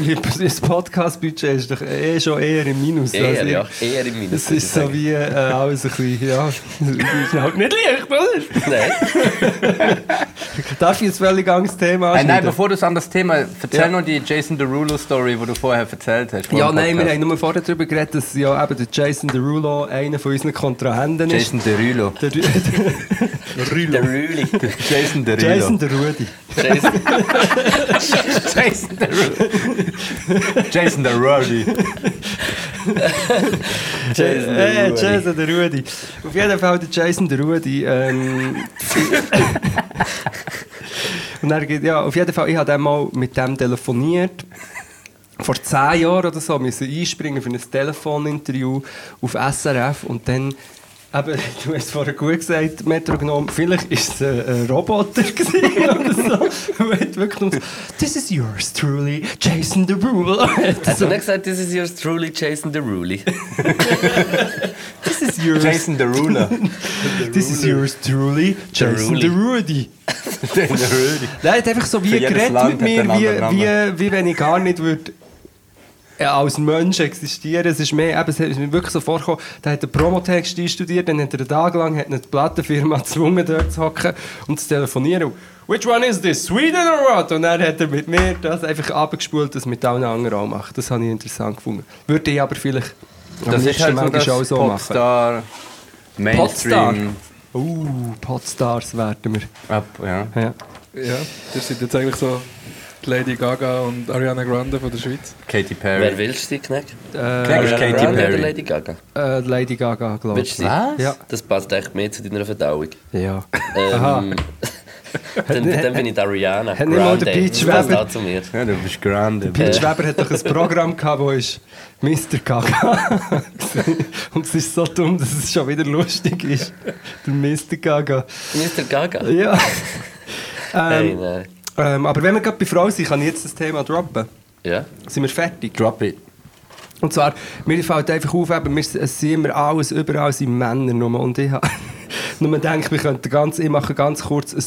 Podcast-Budget ist doch eh schon eher im Minus. Eher, als ja. ich- Eher im Minus. Das würde ist ich so sagen. wie äh, alles ein bisschen, ja, das ist halt nicht leicht, oder? Nein. Darf ich jetzt völlig anderes Thema Äh, nein, bevor du es an das Thema... Erzähl Ja. noch die Jason Derulo-Story, die du vorher erzählt hast. vor Ja, nein, wir haben nur vorher darüber geredet, dass ja eben der Jason Derulo einer von unseren Kontrahenten ist. Jason Derulo. Der, Der Rüli. Jason Derulo. Jason der Rudi. Jason. Jason Derulo. Jason Derulo. Jason Äh, Derulo. Jason der Rudi. Auf jeden Fall der Jason der Rudi. Ähm, und er geht, ja, auf jeden Fall, ich habe dann mal mit dem telefoniert. Vor zehn Jahren oder so müssen einspringen für ein Telefoninterview auf SRF und dann Eben, du hast vorher gut gesagt, Metronom, vielleicht war es ein, Roboter gewesen oder so. Wirklich nur This is yours truly, Jason Derulo. Hast du nicht gesagt, this is yours truly, Jason Derulo? This is yours Jason Derulo. This is yours truly, Jason Deruli. Derudi. Der hat einfach so wie geredet Land mit mir, er wie, wie, wie wenn ich gar nicht würde als Mensch existieren. Es ist mehr, eben, es ist mir wirklich so vorgekommen, der hat einen Promotext einstudiert, dann hat er einen Tag lang hat eine Plattenfirma gezwungen, dort zu hocken und zu telefonieren. Which one is this? Sweden or what? Und dann hat er mit mir das einfach abgespult, das mit allen anderen auch macht. Das habe ich interessant gefunden. Würde ich aber vielleicht Das ist liebsten halt so auch so machen. Popstar, Mainstream. Uh, Podstars werden wir. Ab, ja. Ja. Ja, das sind jetzt eigentlich so Lady Gaga und Ariana Grande von der Schweiz. Katy Wer Perry. willst du die, Knecht? Äh, Knack ist Katy Grande oder Perry. Lady Gaga? äh, Lady Gaga, glaube Willst ich. du sie? Was? Ja. Das passt echt mehr zu deiner Verdauung. Ja. Aha. Ähm, dann, dann bin ich die Ariana. Hat nicht mal der Das passt Weber- auch zu mir. Ja, du bist grande. Peach Weber hat doch ein Programm gehabt, wo ist Mr. Gaga. Und es ist so dumm, dass es schon wieder lustig ist. Der Mr. Gaga. Mr. Gaga? Ja. Hey, ähm, nein. Ähm, aber wenn wir gerade bei Frauen sind, kann ich jetzt das Thema droppen. Ja? Sind wir fertig? Drop it. Und zwar, mir fällt einfach auf, eben, wir, sind immer alles, überall sind Männer nur. Und ich habe nur gedacht, wir könnten ganz, ich mache ganz kurz ein,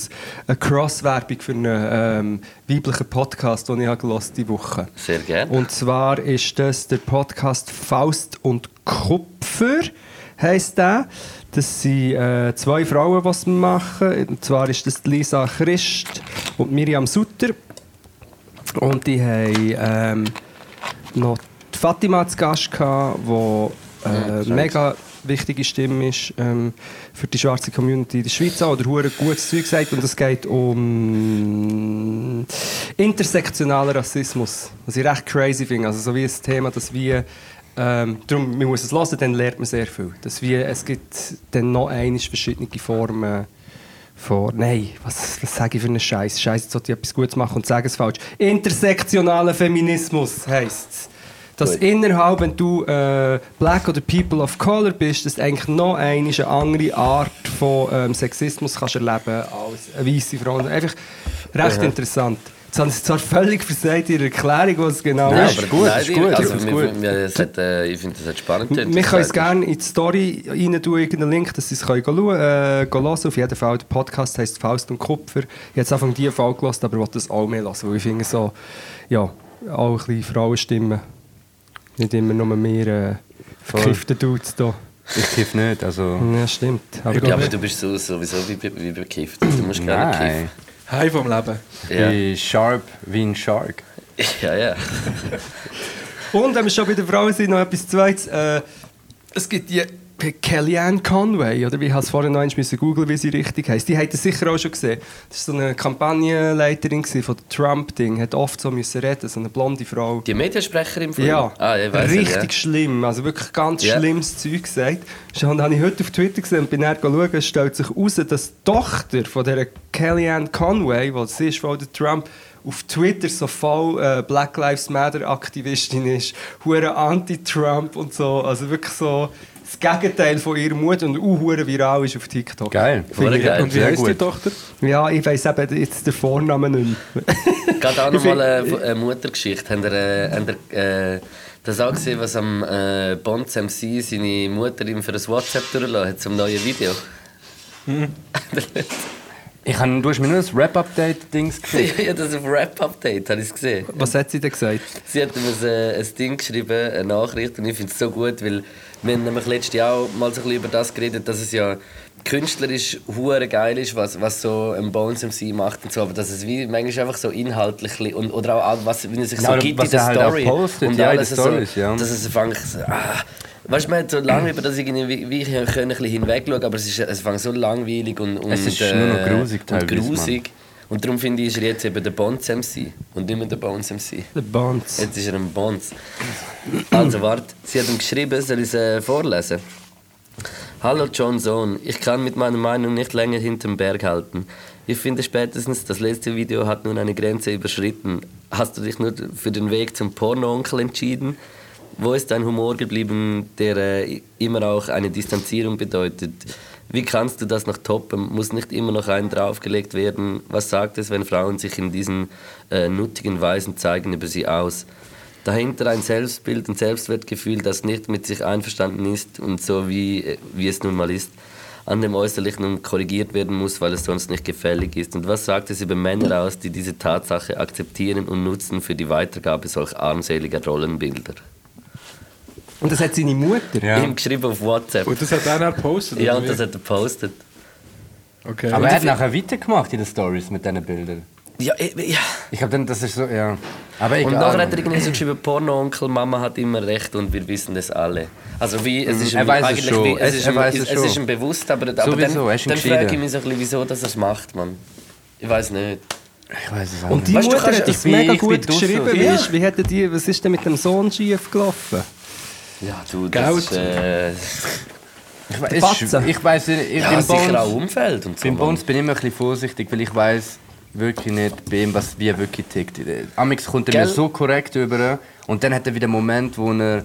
eine Cross-Werbung für einen ähm, weiblichen Podcast, den ich habe diese Woche. Sehr gerne. Und zwar ist das der Podcast Faust und Kupfer, heisst der. Das sind äh, zwei Frauen, die es machen. Und zwar ist das Lisa Christ und Miriam Sutter. Und die haben ähm, noch die Fatima zu Gast gehabt, die äh, mega wichtige Stimme ist ähm, für die schwarze Community in der Schweiz auch, oder hure gutes Zeug sagt und es geht um intersektionalen Rassismus, was ich recht crazy finde, also so wie ein Thema, das wie ähm, darum, man muss es hören, dann lernt man sehr viel. Dass wie, es gibt dann noch einmal verschiedene Formen von, nein, was, was sage ich für einen Scheiß? Scheiße, jetzt sollte ich etwas Gutes machen und sage es falsch. Intersektionaler Feminismus heisst es. Dass Gut. innerhalb, wenn du äh, Black oder People of Color bist, dass du eigentlich noch einmal eine andere Art von ähm, Sexismus kannst erleben als eine weiße Frau. Einfach recht interessant. Jetzt habe ich es zwar völlig versagt in der Erklärung, was es genau Nein, ist. aber gut, nein, ist gut, Also, ist wir, gut. wir, es hat, äh, ich finde, das hat spannend Wir können es gerne in die Story rein tun, irgendeinen Link, dass sie es können schauen, äh, gehen hören. Auf jeden Fall, der Podcast heisst Faust und Kupfer. Ich habe jetzt Anfang die Folge gehört, aber ich wollte das auch mehr lassen, weil ich finde so, ja, auch ein bisschen Frauenstimmen. Nicht immer nur mehr äh, verkiffte Dudes da. Ich kiff nicht, also... Ja, stimmt. Aber. Ja, aber du bist so, sowieso wie, wie bekifft. Du musst gerne kiffen. High vom Leben. Ja. Wie sharp wie ein Shark. ja, ja. Und wenn wir schon bei den Frauen sind, noch etwas Zweites. Äh, es gibt die Kellyanne Conway, oder wie ich es vorhin noch einmal googeln, wie sie richtig heißt. Die hat das sicher auch schon gesehen. Das war so eine Kampagnenleiterin von Trump-Ding. Hat oft so müssen reden, so eine blonde Frau. Die Mediensprecherin von Ja, ah, richtig es, schlimm. Also wirklich ganz Ja. schlimmes Zeug gesagt. Schon habe ich heute auf Twitter gesehen und bin dann schauen, es stellt sich heraus, dass die Tochter von der Kellyanne Conway, die sie ist von der Trump, auf Twitter so voll äh, Black Lives Matter Aktivistin ist, hure Anti-Trump und so, also wirklich so das Gegenteil von ihrem Mut und auch hure viral ist auf TikTok. Geil. Geil. Und wie heisst die. Tochter? Ja, ich weiss eben jetzt den Vornamen nicht mehr. Gerade auch nochmal eine, eine Muttergeschichte. Habt ihr, äh, habt ihr äh, das auch gesehen, was am äh, Bonds MC seine Mutter ihm für ein WhatsApp durchgelassen hat zum neuen Video? Ich habe, du hast mir nur das Rap-Update-Dings geschickt. ja, das auf Rap-Update, habe ich es gesehen. Was hat sie denn gesagt? Sie hat mir ein, ein Ding geschrieben, eine Nachricht, und ich finde es so gut, weil wir haben nämlich letztes Jahr auch mal so ein bisschen über das geredet, dass es ja künstlerisch hure geil ist, was, was so ein Bones MC macht und so, aber dass es wie manchmal einfach so inhaltlich li- und, oder auch was, wie er sich Ja, so oder gibt in der er halt Story postet, und ja, alles so, Stories, ja. dass es fängt so, ah, Weißt du, man hat so lange über das irgendwie, wie, ich können ein bisschen hinwegschauen, aber es ist es fängt so langweilig und, und Es ist nur noch grusig und grusig. Und darum finde ich, ist er jetzt eben der Bones MC und nicht mehr der Bones MC. The Bonds. Jetzt ist er ein Bonds. Also warte, sie hat ihm geschrieben, soll ich es äh, vorlesen? Hallo John Sohn, ich kann mit meiner Meinung nicht länger hinterm Berg halten. Ich finde spätestens, das letzte Video hat nun eine Grenze überschritten. Hast du dich nur für den Weg zum Porno-Onkel entschieden? Wo ist dein Humor geblieben, der äh, immer auch eine Distanzierung bedeutet? Wie kannst du das noch toppen? Muss nicht immer noch einen draufgelegt werden? Was sagt es, wenn Frauen sich in diesen äh, nuttigen Weisen zeigen über sie aus? Dahinter ein Selbstbild und Selbstwertgefühl, das nicht mit sich einverstanden ist und so wie, äh, wie es nun mal ist, an dem Äußerlichen korrigiert werden muss, weil es sonst nicht gefällig ist. Und was sagt es über Männer aus, die diese Tatsache akzeptieren und nutzen für die Weitergabe solch armseliger Rollenbilder? Und das hat seine Mutter. Ja. Ihm geschrieben auf WhatsApp. Und das hat er dann gepostet? Ja, und wie? das hat er gepostet. Okay. Aber er hat nachher weitergemacht in den Stories mit diesen Bildern. Ja, ich- ja. Ich glaube, dann, das ist so, ja. Aber Und nachher hat er irgendwie so geschrieben, Porno-Onkel, Mama hat immer recht und wir wissen das alle. Also wie, es ist Er weiß es eigentlich schon. wie, es Es- ist er ihm, weiß es, es es ist schon. ihm bewusst, aber, aber Sowieso, er dann, dann frage ich mich so ein bisschen, wieso dass er es macht, Mann. Ich weiß nicht. ich weiß es auch Und die Weißt Mutter hat das mega gut geschrieben. Wie, Ja. ist, wie hat die, was ist denn mit dem Sohn schief gelaufen? Ja, du, Geld. das ist, äh, Ich, Der weiß nicht, ich ja, bin sicher auch Bones, Umfeld und so. beim. Bones bin ich immer ein bisschen vorsichtig, weil ich weiß wirklich nicht bei ihm, was, wie er wirklich tickt. Amix kommt er mir so korrekt über und dann hat er wieder einen Moment, wo er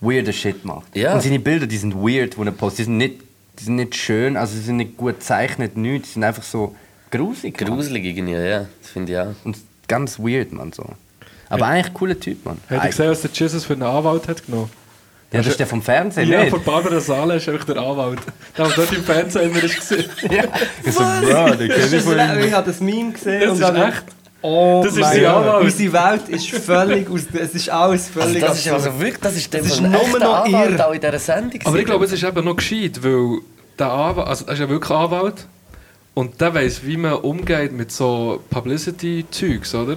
weirder Shit macht. Ja. Und seine Bilder, die sind weird, wo er postet. Die sind nicht, die sind nicht schön, also sie sind nicht gut gezeichnet, nichts. Die sind einfach so. Mann. Gruselig irgendwie, ja. Das finde ich auch. Und ganz weird, man so. Aber eigentlich cooler Typ, man. Hat er gesehen, was der Jesus für einen Anwalt hat genommen? Ja, das ist der vom Fernsehen, Ja, nicht? von Barbara Sale ist einfach der Anwalt. Der hat dort im Fernsehen immer gesehen. Ich so, Bro, den kenn ich von ihm. Ich habe das Meme gesehen Das und ist dann echt. Oh Das ist Gott. Anwalt. Unsere Welt ist völlig aus... Es ist alles Also völlig das ist also wirklich, das ist der Das ist nur noch Anwalt auch in dieser Sendung. Aber ich glaube, es ist eben noch gescheit, weil der Anwalt, also er ist ja wirklich Anwalt und der weiß, wie man umgeht mit so Publicity-Zeugs, oder?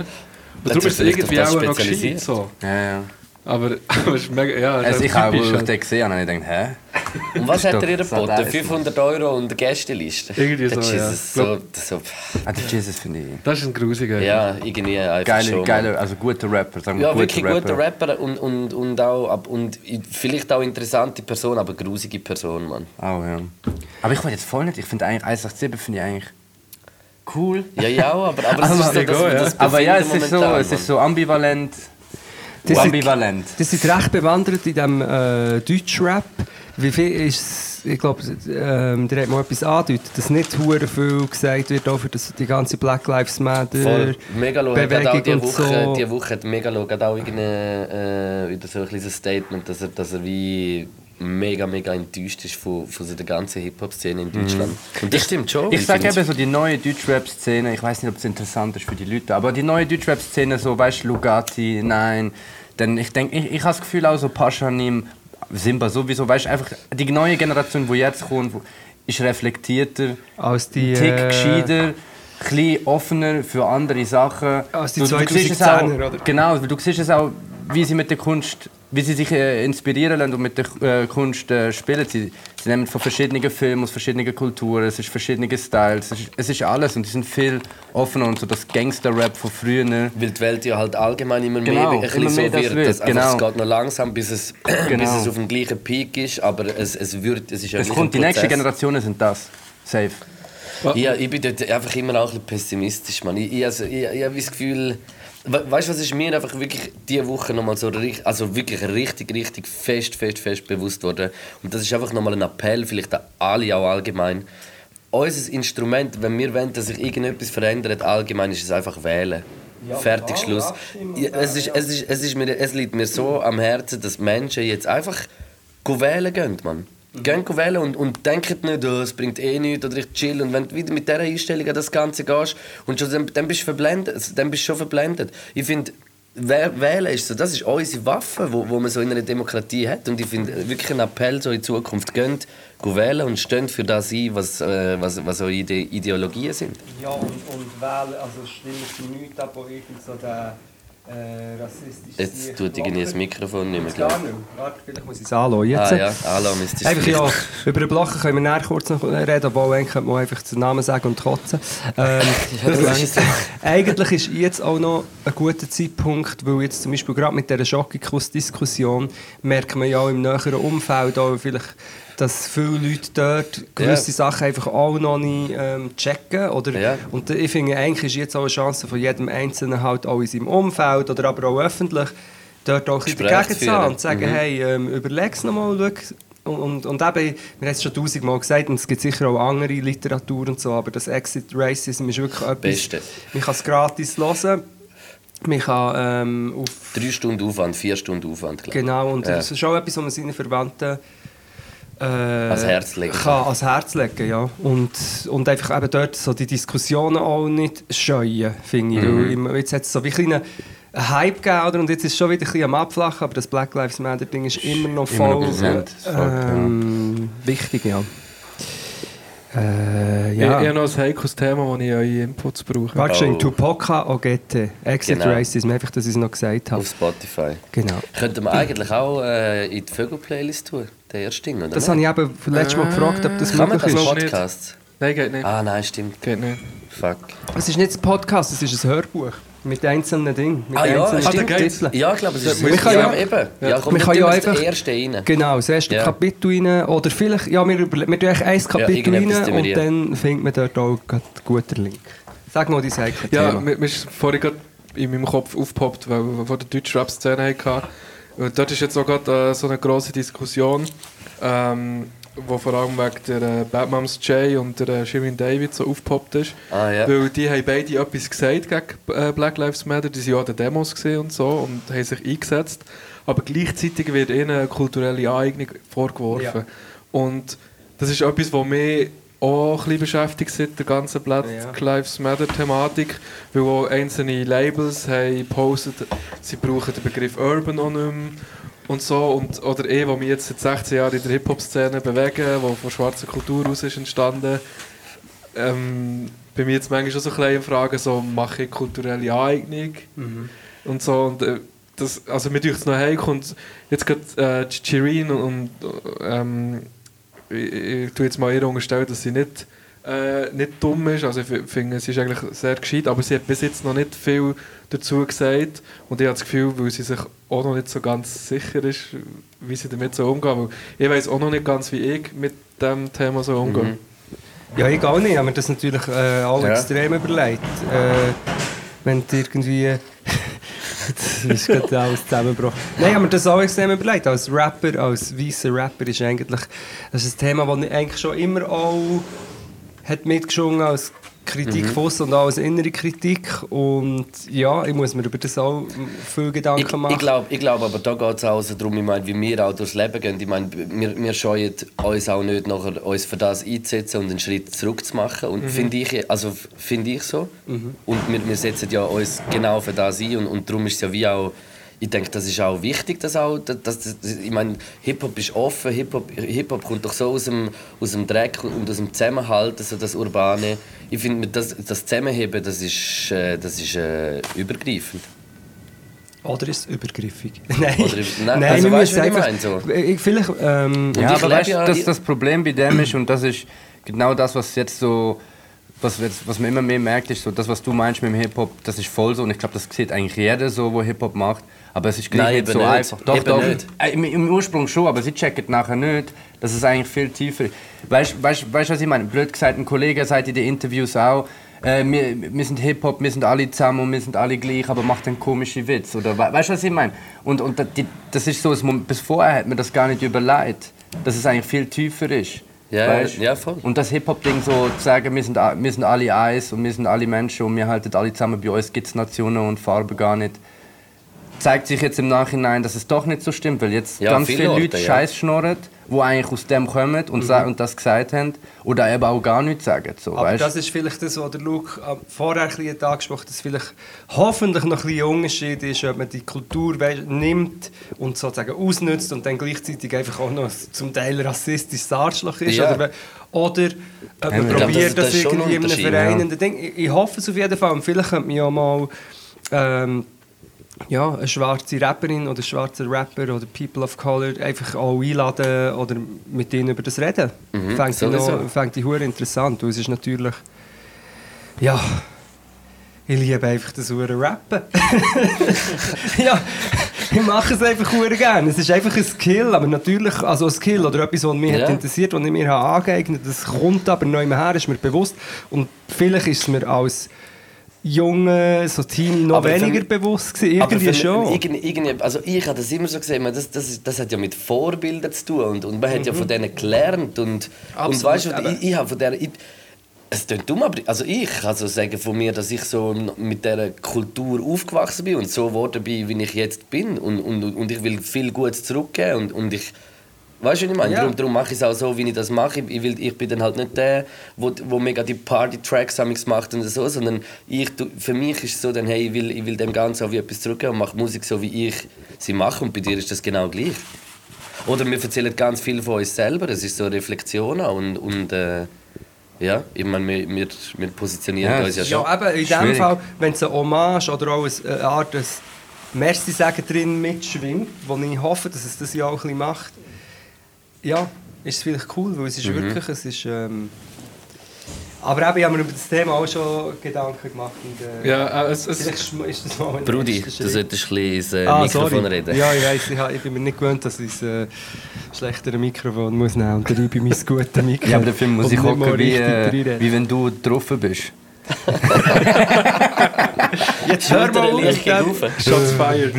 Und ist es vielleicht irgendwie auch noch gescheit so. Ja, ja. Aber, aber es ist mega, ja, es ist Also ich habe, typisch wo ich halt. den gesehen habe, habe ich gedacht, hä? Und was hat er ihr geboten? alles 500 Euro und eine Gästeliste? Irgendwie Der so, ja. Jesus, so, so, Ah, der Jesus finde ich. Das ist ein grusiger. ja, irgendwie einfach Geile, schon. geile, also guter Rapper, sagen wir Ja, guter wirklich guter Rapper und, und, und, auch, und vielleicht auch interessante Person, aber grusige Person, Mann. Oh, ja. Aber ich will jetzt voll nicht, ich finde eigentlich 187 finde ich eigentlich cool. Ja, ja, auch, aber, aber es ist so, egal, dass, ja. das Aber ja, es ist so, es ist so ambivalent. Das sind- ambivalent. Die sind recht bewandert in diesem äh, Deutschrap. Wie viel ist Ich glaube, ähm, der hat mal etwas angedeutet, dass nicht hure viel gesagt wird auch für das, die ganze Black Lives Matter Voll. Megalo hat Bewegung die und Woche, so. die Woche hat Megalo auch irgendeine, äh, wieder so ein kleines Statement, dass er, dass er wie mega, mega enttäuscht ist von, von so der ganzen Hip-Hop-Szene in Deutschland. Und das stimmt schon. Mhm. Ich sage eben so, die neue Deutschrap-Szene, ich weiß nicht, ob es interessant ist für die Leute, aber die neue Deutschrap-Szene, so, weißt du, Lugatti, nein. Denn ich denke, ich, ich habe das Gefühl auch so, Paschanim, Simba sowieso, weißt du, einfach die neue Generation, die jetzt kommt, wo- ist reflektierter, Als die, ein Tick äh, gescheiter, ein bisschen offener für andere Sachen. Als die siehst es 2010er, auch, oder? Genau, weil du siehst es auch, wie sie mit der Kunst wie sie sich äh, inspirieren lassen und mit der äh, Kunst äh, spielen. Sie, sie nehmen von verschiedenen Filmen, aus verschiedenen Kulturen, es ist verschiedene Styles, es ist, es ist alles und die sind viel offener und so das Gangster-Rap von früher. Weil die Welt ja halt allgemein immer Genau, mehr, ein bisschen immer mehr so das wird. wird, dass einfach, genau. Es geht noch langsam, bis es, Genau. bis es auf dem gleichen Peak ist, aber es, es wird, es ist ja Es kommt, die nächsten. Generationen sind das. Safe. Ja, ich bin dort einfach immer auch ein bisschen pessimistisch, man. Ich, ich, also, ich, ich habe das Gefühl, we weißt du, was ist mir einfach wirklich diese Woche nochmal so richtig, also wirklich richtig, richtig fest, fest, fest bewusst worden. Und das ist einfach nochmal ein Appell, vielleicht an alle auch allgemein. Unser Instrument, wenn wir wollen, dass sich irgendetwas verändert, allgemein ist es einfach wählen. Fertig, Schluss. Ja, es, ist, es, ist, es, ist mir, es liegt mir so am Herzen, dass Menschen jetzt einfach wählen gehen, Mann. Go wählen und, und denken nicht, oh, es bringt eh nichts oder ich chill. Und wenn du wieder mit dieser Einstellung an das Ganze gehst, und schon, dann, dann bist du verblendet. Also, Dann bist du schon verblendet. Ich finde, Wäh- Wählen ist so, das ist unsere Waffe, wo, wo man so in einer Demokratie hat. Und ich finde wirklich einen Appell so in Zukunft, geht wählen und steht für das ein, was, äh, was, was eure Ide Ideologien sind. Ja, und, und wählen, also stimmen sie nichts ab, wo irgend so der äh, Jetzt tut irgendwie das. Mikrofon nicht mehr, gar nicht. Warte, vielleicht muss ich es anlassen. Jetzt. Ah ja. Einfach ja, über den Blocken können wir nachher kurz noch reden, obwohl eigentlich könnte man einfach den Namen sagen und kotzen. Ähm, ist eigentlich ist jetzt auch noch ein guter Zeitpunkt, weil jetzt zum Beispiel gerade mit dieser Schockikus-Diskussion merkt man ja auch im näheren Umfeld auch vielleicht, dass viele Leute dort gewisse Ja. Sachen einfach auch noch nicht ähm, checken. Oder, Ja. Und ich finde, eigentlich ist jetzt auch eine Chance von jedem Einzelnen halt auch in seinem Umfeld oder aber auch öffentlich, dort auch ein dagegen zu haben und zu sagen, Mhm. hey, ähm, überleg es nochmal, schau. Und, und, und eben, wir haben es schon tausendmal gesagt, und es gibt sicher auch andere Literatur und so, aber das Exit Racism ist wirklich etwas, Beste. man kann es gratis hören, man kann ähm, auf... Drei Stunden Aufwand, vier Stunden Aufwand, glaube ich. Genau, und Ja. das ist auch etwas, was man seinen Verwandten äh, Ans Herz legen kann. Ans Herz legen, ja. Und, und einfach eben dort so die Diskussionen auch nicht scheuen, finde ich. Mhm. Jetzt hat es so wie ein kleinen Hype gegeben, oder? und jetzt ist es schon wieder ein bisschen am Abflachen, aber das Black Lives Matter Ding ist immer noch Immer noch voll präsent. Fuck, ähm, wichtig, ja. Äh, Ich, ja. ich habe noch ein heikles Thema, wo ich eure Inputs brauche. Warte schön, Oh. Tupoka Ogette, Exit Genau. Racism, einfach, dass ich es noch gesagt habe. Auf Spotify. Genau. Könnten wir eigentlich auch äh, in die Vögel-Playlist tun, der erste Ding, oder Das nicht? habe ich eben letztes Mal gefragt, ob das Kann man möglich das ist. Podcasts? Nein, geht nicht. Ah nein, stimmt. Geht nicht. Fuck. Es ist nicht ein Podcast, es ist ein Hörbuch. Mit einzelnen Dingen. Mit Ah ja, einzelnen. Ah, geht's. Titeln. Ja, ich glaube, es ist Man kann ja, ja- eben. Ja, Man kommt kann ja einfach- das erste rein. Genau, das erste Ja. Kapitel rein. Oder vielleicht, ja, wir, wir tun eigentlich ein Kapitel rein wir und rein. dann findet man dort auch einen guten Link. Sag mal dein heikles Ja, Thema. mir, mir ist vorhin gerade in meinem Kopf aufgepoppt, weil wir von der deutschen Rap-Szene hatten. Und dort ist jetzt auch gerade äh, so eine grosse Diskussion, ähm, wo vor allem wegen der äh, Bad Moms Jay und der äh, Shirin David so aufgepoppt ist. Ah ja. Weil die haben beide etwas gesagt gegen äh, Black Lives Matter, die waren ja an den Demos gesehen und so und haben sich eingesetzt. Aber gleichzeitig wird ihnen eine kulturelle Aneignung vorgeworfen. Ja. Und das ist etwas, was mich auch ein bisschen beschäftigt seit der ganzen Black. Lives Matter Thematik, weil auch einzelne Labels haben gepostet, sie brauchen den Begriff Urban auch nicht mehr und so. Und, oder eh, wo wir jetzt seit 16 Jahren in der Hip-Hop-Szene bewegen, wo von schwarzer Kultur aus ist entstanden, ähm, bei mir jetzt manchmal schon so kleine Fragen, so mache ich kulturelle Aneignung und so. Und, äh, das, also mir tut es noch heikel und jetzt gerade äh, die Shirin und, und ähm, ich, ich tue jetzt mal ihr unterstellen, dass sie nicht, äh, nicht dumm ist. Also ich fi- finde, sie ist eigentlich sehr gescheit, aber sie hat bis jetzt noch nicht viel dazu gesagt. Und ich habe das Gefühl, weil sie sich auch noch nicht so ganz sicher ist, wie sie damit so umgeht. Weil ich weiß auch noch nicht ganz, wie ich mit dem Thema so umgehe. Mhm. Ja, ich auch nicht. Ich habe mir das natürlich äh, alle Ja. extrem überlegt. Äh, wenn du irgendwie... das ist gerade alles zusammengebrochen. Nein, ich habe mir das auch extrem überlegt. Als Rapper, als weißer Rapper ist eigentlich... Das ist ein Thema, das ich eigentlich schon immer auch hat mitgeschwungen als Kritik von aussen und auch als innere Kritik. Und ja, ich muss mir über das auch viel Gedanken Ich, machen. ich glaube ich glaub, aber da geht es auch so darum, ich meine, wie wir auch durchs Leben gehen. Ich meine, wir, wir scheuen uns auch nicht, nachher, uns für das einzusetzen und einen Schritt zurück zu machen. Und finde ich, also finde ich so. Und wir, wir setzen ja uns genau für das ein. Und, und darum ist es ja wie auch, ich denke, das ist auch wichtig, dass auch, dass, dass, ich meine, Hip-Hop ist offen, Hip-Hop Hip -Hop kommt doch so aus dem, aus dem Dreck und aus dem Zusammenhalt, so das Urbane. Ich finde, das, das Zusammenheben, das ist, äh, das ist äh, übergreifend. Oder ist es übergriffig? nein, Oder- nein, also wir weißt was ich einfach... meine, so? Ich- Vielleicht... Ähm, Ja, ich aber weißt du, ja- dass das Problem bei dem ist und das ist genau das, was jetzt so, was, jetzt, was man immer mehr merkt, ist so, das, was du meinst mit dem Hip-Hop, das ist voll so und ich glaube, das sieht eigentlich jeder so, der Hip-Hop macht, aber es ist gleich Nein, nicht so nicht. einfach. Doch, Eben doch, nicht. Äh, Im, im Ursprung schon, aber sie checken nachher nicht, dass es eigentlich viel tiefer ist. Weißt du, weißt, weißt, was ich meine? Blöd gesagt, ein Kollege sagt in den Interviews auch, äh, wir, wir sind Hip-Hop, wir sind alle zusammen und wir sind alle gleich, aber macht einen komischen Witz. Oder, we- weißt du, was ich meine? Und, und da- die, das ist so, bis vorher hat man das gar nicht überlegt, dass es eigentlich viel tiefer ist. Ja, Weißt? ja, voll. Und das Hip-Hop-Ding so zu sagen, wir sind, wir sind alle eins und wir sind alle Menschen und wir halten alle zusammen, bei uns gibt es Nationen und Farben gar nicht, zeigt sich jetzt im Nachhinein, dass es doch nicht so stimmt, weil jetzt Ja, ganz viele viele Orte, Leute ja. Scheiß schnurren, die eigentlich aus dem kommen und, sa- und das gesagt haben oder eben auch gar nichts sagen. So, Aber weißt? das ist vielleicht das, was der Luke äh, vorher ein bisschen angesprochen hat, dass vielleicht hoffentlich noch ein bisschen Unterschied ist, ob man die Kultur nimmt und sozusagen ausnutzt und dann gleichzeitig einfach auch noch zum Teil rassistisches Arschloch ist. Ja. Oder, oder ob man ich glaub, probiert, das- das irgendwie in einem vereinenden Ding. Ich, ich hoffe es auf jeden Fall. Und vielleicht könnte man ja mal ähm, ja, eine schwarze Rapperin oder schwarzer Rapper oder People of Color einfach auch einladen oder mit ihnen über das reden. Mhm, Fängt sowieso. noch- fängt ich hure interessant. Und es ist natürlich, ja, ich liebe einfach das hure Rappen. ja, ich mache es einfach hure gerne. Es ist einfach ein Skill, aber natürlich, also ein Skill oder etwas, was mich Ja. hat interessiert, was ich mir habe angeeignet, das kommt aber neu her, ist mir bewusst. Und vielleicht ist es mir als junge so Team noch Aber für weniger mich- bewusst gewesen. Aber Irgendwie für- schon. Irgendwie, irgendwie, also ich habe das immer so gesehen, das, das, das hat ja mit Vorbildern zu tun und, und man hat ja von denen gelernt und, und Absolut, weißt du, aber- ich, ich habe von der, ich, es klingt dumm, aber also ich kann so sagen von mir, dass ich so mit dieser Kultur aufgewachsen bin und so geworden bin, wie ich jetzt bin und, und, und ich will viel Gutes zurückgeben und, und ich Weißt du, was ich meine? Ja. Darum, darum mache ich es auch so, wie ich das mache. Ich, will, ich bin dann halt nicht der, wo, wo mega die Party-Tracks macht und so, sondern ich, für mich ist es so, dann, hey, ich will, ich will dem Ganzen auch wie etwas zurückgeben und mache Musik so, wie ich sie mache und bei dir ist das genau gleich. Oder wir erzählen ganz viel von uns selber, es ist so eine Reflexion auch und, und äh, ja, ich meine, wir, wir, wir positionieren Ja, uns ja schon. Ja, eben, in dem Schwierig. Fall, wenn es eine Hommage oder auch ein- eine Art des Merci-Sagen drin mitschwingt, wo ich hoffe, dass es das ja auch ein bisschen macht, ja, ist es vielleicht cool, weil es ist wirklich, es ist... Ähm, aber eben, ich habe mir über das Thema auch schon Gedanken gemacht. Und, äh, Ja, äh, es, es, ist das mal Brudi, du solltest ein bisschen ins äh, Ah, Mikrofon sorry. reden. Ja, ich weiss, ich, ich bin mir nicht gewöhnt, dass ich ein äh, schlechtere Mikrofon muss nehmen muss. Und dann bei mein gutes Mikrofon. ja, aber dafür muss ich hocken, wie, äh, wie wenn du drauf bist. Jetzt hör mal auf. Shots fired.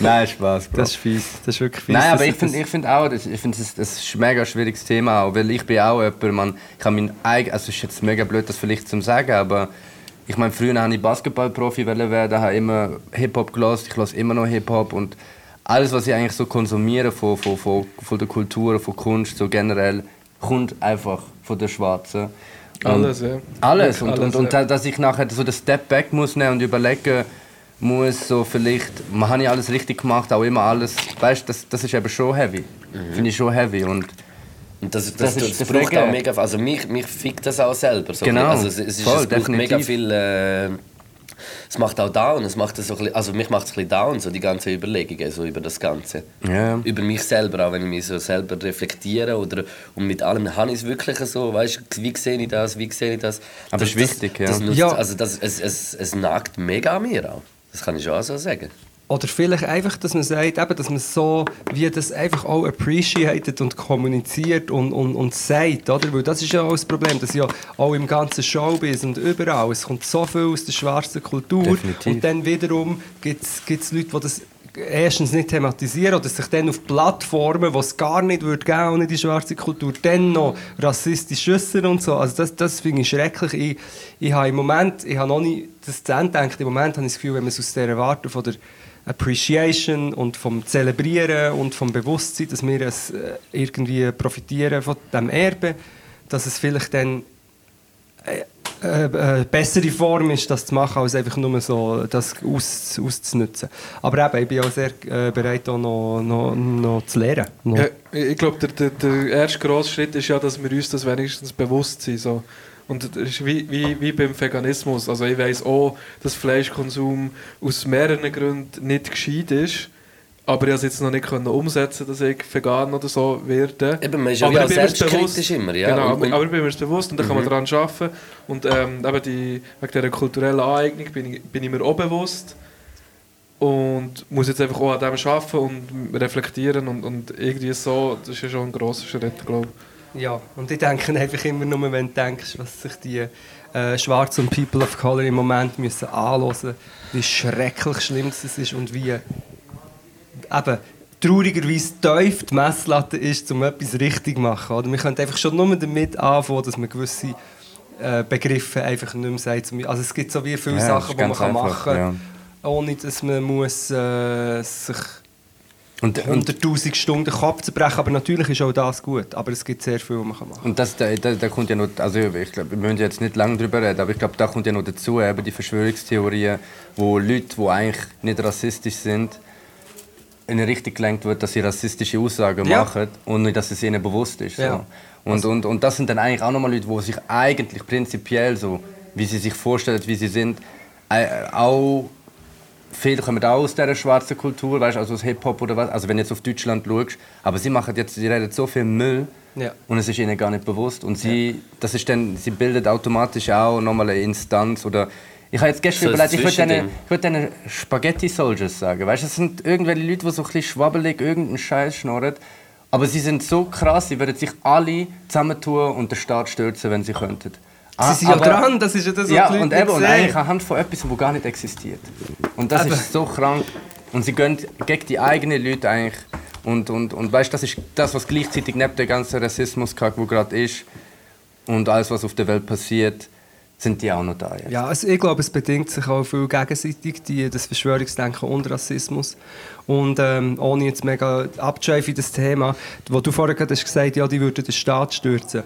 Nein, Spaß, Bro. Das ist fies, das ist wirklich fies. Nein, aber ich finde ich find auch, das, ich find, das, das ist ein mega schwieriges Thema, auch, weil ich bin auch jemand, man, ich habe mein eigen, also es ist jetzt mega blöd, das vielleicht zu sagen, aber ich meine, früher wollte ich Basketballprofi werden, habe immer Hip-Hop gehört, ich höre immer noch Hip-Hop und alles, was ich eigentlich so konsumiere von, von, von, von der Kultur, von Kunst, so generell, kommt einfach von der Schwarzen. Alles, ja. Alles. Und, Alles, und, und ja. da- dass ich nachher so den Step back muss nehmen und überlegen muss, so vielleicht, man habe ich alles richtig gemacht, auch immer alles, weißt du, das, das ist eben schon heavy. Finde ich schon heavy. Und Und das, das, Das das, ist das braucht auch mega Also mich, mich fickt das auch selber. So Genau. Also es, es, ist, Voll, es braucht mega definitiv. viel... Äh, es macht auch down. Es macht das so ein bisschen, also mich macht es ein bisschen down, so die ganzen Überlegungen so über das Ganze. Ja. Über mich selber, auch wenn ich mich so selber reflektiere. Oder, und mit allem habe ich es wirklich so, weißt wie sehe ich das, wie sehe ich das. Aber das, ist wichtig, ja. das, das nutzt, Ja. Also das, es, es, es nagt mega an mir auch. Das kann ich schon auch so sagen. Oder vielleicht einfach, dass man sagt, eben, dass man so wie das einfach auch appreciated und kommuniziert und, und, und sagt, oder? Weil das ist ja auch das Problem, dass ja auch im ganzen Showbiz und überall, es kommt so viel aus der schwarzen Kultur Definitiv. und dann wiederum gibt es Leute, die das erstens nicht thematisieren oder sich dann auf Plattformen, wo es gar nicht würde geben ohne die schwarze Kultur, dann noch rassistisch äußern und so. Also das, das finde ich schrecklich. Ich, ich habe im Moment, ich habe noch nie das zu Ende gedacht, im Moment habe ich das Gefühl, wenn man es aus dieser Warte von der Appreciation und vom Zelebrieren und vom Bewusstsein, dass wir es äh, irgendwie profitieren von dem Erbe, dass es vielleicht dann äh, äh, äh, bessere Form ist, das zu machen, als einfach nur so das aus, auszunutzen. Aber eben, ich bin auch sehr bereit, auch noch, noch, noch zu lernen. Ja, ich glaube, der, der, der erste grosse Schritt ist ja, dass wir uns das wenigstens bewusst sind. So. Und das ist wie, wie, wie beim Veganismus. Also ich weiss auch, dass Fleischkonsum aus mehreren Gründen nicht gescheit ist. Aber ich konnte es jetzt noch nicht können umsetzen, dass ich vegan oder so werde. Eben, man ist ja aber mir's selbstkritisch bewusst. immer, ja. Genau, Und- und- aber ich bin mir bewusst und da kann man daran arbeiten. Und ähm, eben die, wegen dieser kulturellen Aneignung bin ich, bin ich mir auch bewusst. Und muss jetzt einfach auch an dem arbeiten und reflektieren und, und irgendwie so, das ist ja schon ein grosser Schritt, glaube ich. Ja, und ich denke einfach immer nur, wenn du denkst, was sich die äh, Schwarzen und People of Color im Moment müssen anhören, wie schrecklich schlimm es ist und wie eben traurigerweise tief die Messlatte ist, um etwas richtig zu machen. Oder wir können einfach schon nur damit anfangen, dass man gewisse äh, Begriffe einfach nicht mehr sagt. Also es gibt so wie viele Ja, Sachen, die man kann einfach, machen ja. kann, ohne dass man muss, äh, sich Und, und, 100'000 Stunden den Kopf zerbrechen. Aber natürlich ist auch das gut. Aber es gibt sehr viel, was man machen kann. und das, da, da, da kommt ja noch, also ich glaube, wir müssen jetzt nicht lange darüber reden, aber ich glaube, da kommt ja noch dazu, eben die Verschwörungstheorien, wo Leute, die eigentlich nicht rassistisch sind, in eine Richtung gelenkt wird, dass sie rassistische Aussagen Ja. machen und nicht, dass es ihnen bewusst ist. So. Ja. Und, und, und das sind dann eigentlich auch nochmal Leute, die sich eigentlich prinzipiell so, wie sie sich vorstellen, wie sie sind, äh, auch viele kommen auch aus dieser schwarzen Kultur, weißt, also aus Hip-Hop oder was. Also wenn du jetzt auf Deutschland schaust, aber sie machen jetzt, sie reden so viel Müll Ja. und es ist ihnen gar nicht bewusst. Und sie, das ist dann, sie bildet automatisch auch nochmal eine Instanz oder ich habe jetzt gestern So überlegt, ich würde denen, würd Spaghetti Soldiers sagen. Weißt, das sind irgendwelche Leute, die so ein bisschen schwabbelig irgendeinen Scheiß schnurren. Aber sie sind so krass, sie würden sich alle zusammentun und den Staat stürzen, wenn sie könnten. Ah, Sie sind ja aber- dran, das ist ja das, was ja, die Leute und eben, und eigentlich anhand von etwas, das gar nicht existiert. Und das Eben. ist so krank. Und sie gehen gegen die eigenen Leute eigentlich. Und, und, und weißt, das ist das, was gleichzeitig neben dem ganzen Rassismus, der gerade ist, und alles, was auf der Welt passiert, sind die auch noch da. Jetzt. Ja, also ich glaube, es bedingt sich auch viel gegenseitig, die, das Verschwörungsdenken und Rassismus. Und ähm, ohne jetzt mega abzuschweifen in das Thema, wo du vorher gerade hast gesagt ja, die würden den Staat stürzen.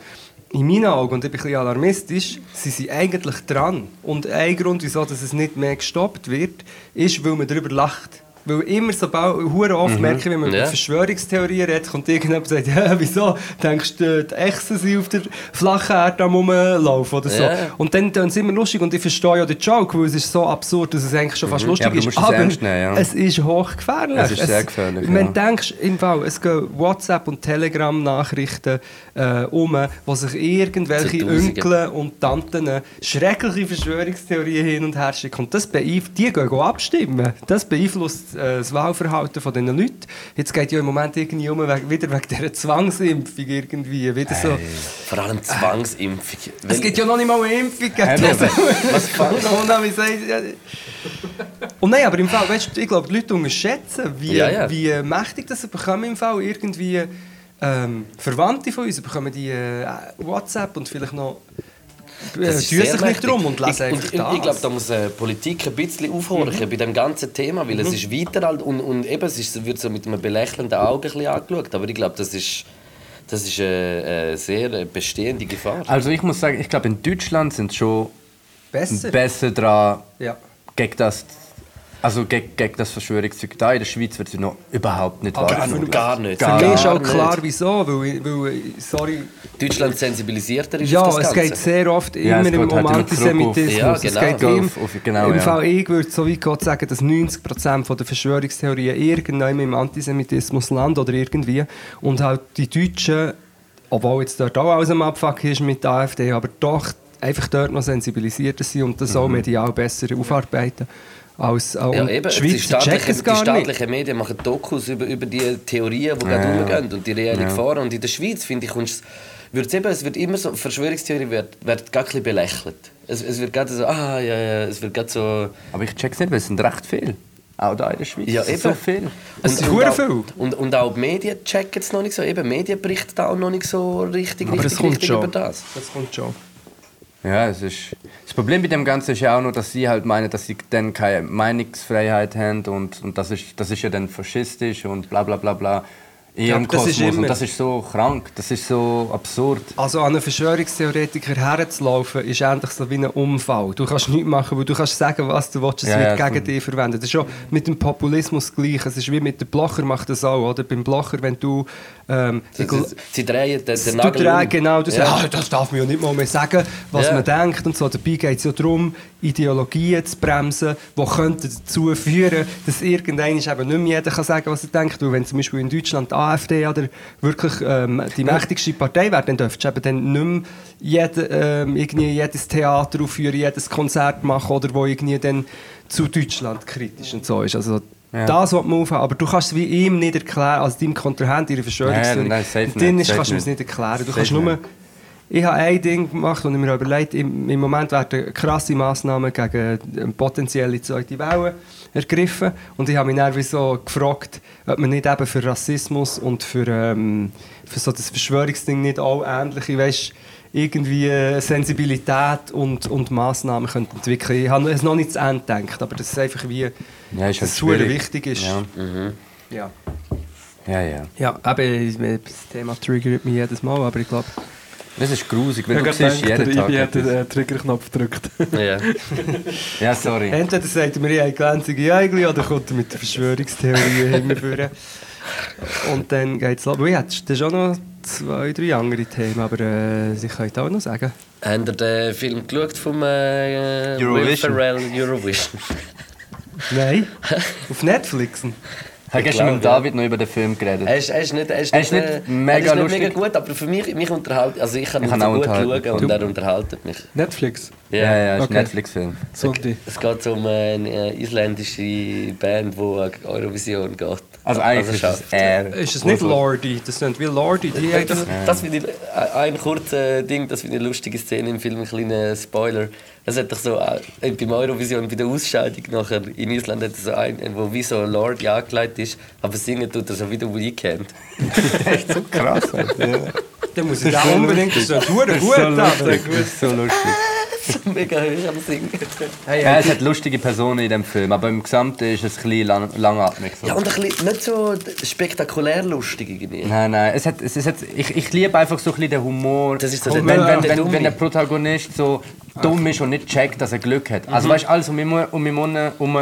In meinen Augen, und ich bin ein bisschen alarmistisch, sie sind eigentlich dran. Und ein Grund, wieso dass es nicht mehr gestoppt wird, ist, weil man darüber lacht. Weil immer so hure oft merke ich, wenn man Ja. über Verschwörungstheorien redet, kommt irgendjemand und sagt, ja, wieso denkst du, die Echsen sind auf der flachen Erde am rumlaufen oder so. Ja. Und dann tun sie immer lustig und ich verstehe ja den Joke, weil es ist so absurd, dass es eigentlich schon fast lustig Ja, aber ist. musst es nehmen, ja. es ist hochgefährlich. Es ist sehr gefährlich, Wenn ja. du denkst, im Fall, es gehen WhatsApp- und Telegram-Nachrichten äh, um, wo sich irgendwelche. Onkel und Tanten schreckliche Verschwörungstheorien hin und her schicken. Und das beeinflusst, die gehen abstimmen. Das beeinflusst das Wahlverhalten von diesen Leuten. Jetzt geht ja im Moment irgendwie um, wieder wegen dieser Zwangsimpfung irgendwie. Wieder so. Vor allem Zwangsimpfung. Es Wenn- gibt ja noch nicht mal eine Impfung. das. Was. Und nein, aber im Fall, weißt du, ich glaube, die Leute unterschätzen, wie, Ja, ja. wie äh, mächtig das bekommen im Fall irgendwie ähm, Verwandte von uns bekommen die äh, WhatsApp und vielleicht noch äh, Das tun ist sich sehr nicht drum und ich, einfach und ich, das. ich glaube, da muss äh, Politik ein bisschen aufhorchen bei dem ganzen Thema, weil es ist weiter alt und, und eben, es ist, wird so mit einem belächelnden Auge ein bisschen angeschaut. Aber ich glaube, das ist, das ist eine, eine sehr äh, bestehende Gefahr. Also ich muss sagen, ich glaube, in Deutschland sind schon Besser. besser dran, ja. gegen das, also gegen, gegen das Verschwörungszeug. Da in der Schweiz wird sie noch überhaupt nicht wahrgenommen. für- Gar nicht. Gar Für mich ist Gar auch klar, nicht. wieso, weil, weil sorry, Deutschland sensibilisierter ist Ja, auf das es geht sehr oft Ja, immer es um halt Antisemitismus. Ja, Es genau. geht Auf- immer, auf- genau, Im ja. Fall, ich würde so weit gehen sagen, dass 90% von der Verschwörungstheorien irgendwann im Antisemitismus landen oder irgendwie. Und halt die Deutschen, obwohl jetzt dort auch alles am Abfuck ist mit der AfD, aber doch einfach dort noch sensibilisierter sind und das Mhm. auch medial besser aufarbeiten. Als, äh, Ja, und eben. die Die es die staatlichen Medien machen Dokus über, über die Theorien, die gerade Ja. rumgehen und die reellen Gefahren. Und in der Schweiz, finde ich, kommst wird's eben, es wird immer so, Verschwörungstheorie wird, wird gar ein bisschen belächelt. Es, es wird gerade so, ah, ja, ja, es wird gerade so... Aber ich check's nicht, weil es sind recht viel. Auch da in der Schweiz. Ja, ist eben. so viel. Es sind und, viel. und, und auch die Medien checken es noch nicht so. Eben, Medien berichten da auch noch nicht so richtig, Aber richtig, richtig schon. über das. Das kommt schon. Ja, es ist. Das Problem mit dem Ganzen ist ja auch nur, dass sie halt meinen, dass sie dann keine Meinungsfreiheit haben und, und das, ist, das ist ja dann faschistisch und bla bla bla bla. In Ja, ihrem das ist Kosmos. immer- Und das ist so krank, das ist so absurd. Also an einen Verschwörungstheoretiker herzulaufen, ist endlich so wie ein Unfall. Du kannst nichts machen, weil du kannst sagen, was du willst, es Ja, wird ja, gegen dich verwendet. Das ist schon mit dem Populismus gleich. Es ist wie mit dem Blocher macht das auch, oder? Beim Blocher, wenn du Ähm, Sie, gl- sie drehen den, den Nagel dreh, um. genau, du Ja. ah, das darf man ja nicht mal mehr sagen, was Ja. man denkt und so. Dabei geht es ja darum, Ideologien zu bremsen, die könnten dazu führen, dass irgendwann eben nicht mehr jeder kann sagen was er denkt. Weil wenn zum Beispiel in Deutschland die AfD oder wirklich ähm, die mächtigste Partei wäre, dann dürftest du eben dann nicht mehr jede, ähm, irgendwie jedes Theater aufführen, jedes Konzert machen oder wo irgendwie dann zu Deutschland kritisch und so ist. Also, Ja. Das, was man aufhören. Aber du kannst es wie ihm nicht erklären, als deinem Kontrahent ihre Verschwörungstheorie. Nein, nein, dann nicht, kannst du es nicht. erklären. Du kannst nur... Ich habe ein Ding gemacht und ich mir überlegt, im, im Moment werden krasse Massnahmen gegen eine potenzielle zweite Welle ergriffen. Und ich habe mich dann so gefragt, ob man nicht eben für Rassismus und für, ähm, für so das Verschwörungsding nicht auch ähnliche, weißt, irgendwie äh, Sensibilität und, und Massnahmen könnte entwickeln. Ich habe es noch nicht zu Ende gedacht, aber das ist einfach wie, Ja, ist halt super wichtig ist. Ja, Ja. ja. ja. Ja, eben, das Thema triggert mich jedes Mal, aber ich glaube, Das ist grusig, Ich wenn habe du siehst, jeden der Tag Ibi hat den äh, Triggerknopf gedrückt. Ja. Ja, sorry. entweder sagt er mir, ich habe glänzige Eigli oder kommt er mit der Verschwörungstheorie hinführen. Und dann geht es los. Ich hätte schon noch zwei, drei andere Themen, aber äh, Sie können auch noch sagen. Habt ihr den Film geschaut vom äh, Will Eurovision. Ferrell Eurovision? Nein, auf Netflix. Ich habe gestern mit David noch über den Film geredet. Er ist, er ist nicht, er ist Er ist nicht äh, mega er ist nicht lustig. mega gut, aber für mich, mich unterhält, also ich kann Ich ihn kann auch gut schauen und Du- er unterhält mich. Netflix. Ja, ja, ja, ist Okay. ein Netflix-Film. Es geht um eine isländische Band, die an Eurovision geht. Also eigentlich ist es er. Ist es nicht Lordi? Das sind wie Lordi. Die Das, das das finde ich, äh, ein kurzes Ding, das finde ich eine lustige Szene im Film, ein kleiner Spoiler. Es hat doch so, äh, beim Eurovision, bei der Ausscheidung nachher in Island, hat es so einen, wo wie so ein Lord angelegt ist, aber singen tut er so wie der Weekend. echt so krass. Alter. Ja. dann muss ich auch unbedingt. Das ist gut. so lustig. Das ist so lustig. So mega hoch am Singen. Hey, Ja, es hat lustige Personen in dem Film, aber im Gesamten ist es ein bisschen lang, langatmig. So. Ja, und ein bisschen, nicht so spektakulär lustig irgendwie. Nein, nein, es hat, es, es hat, ich, ich liebe einfach so ein bisschen den Humor. Das ist so wenn, der- wenn, der wenn, wenn, wenn der Protagonist so dumm ist und nicht checkt, dass er Glück hat. Also weißt du, alles um um ihn herum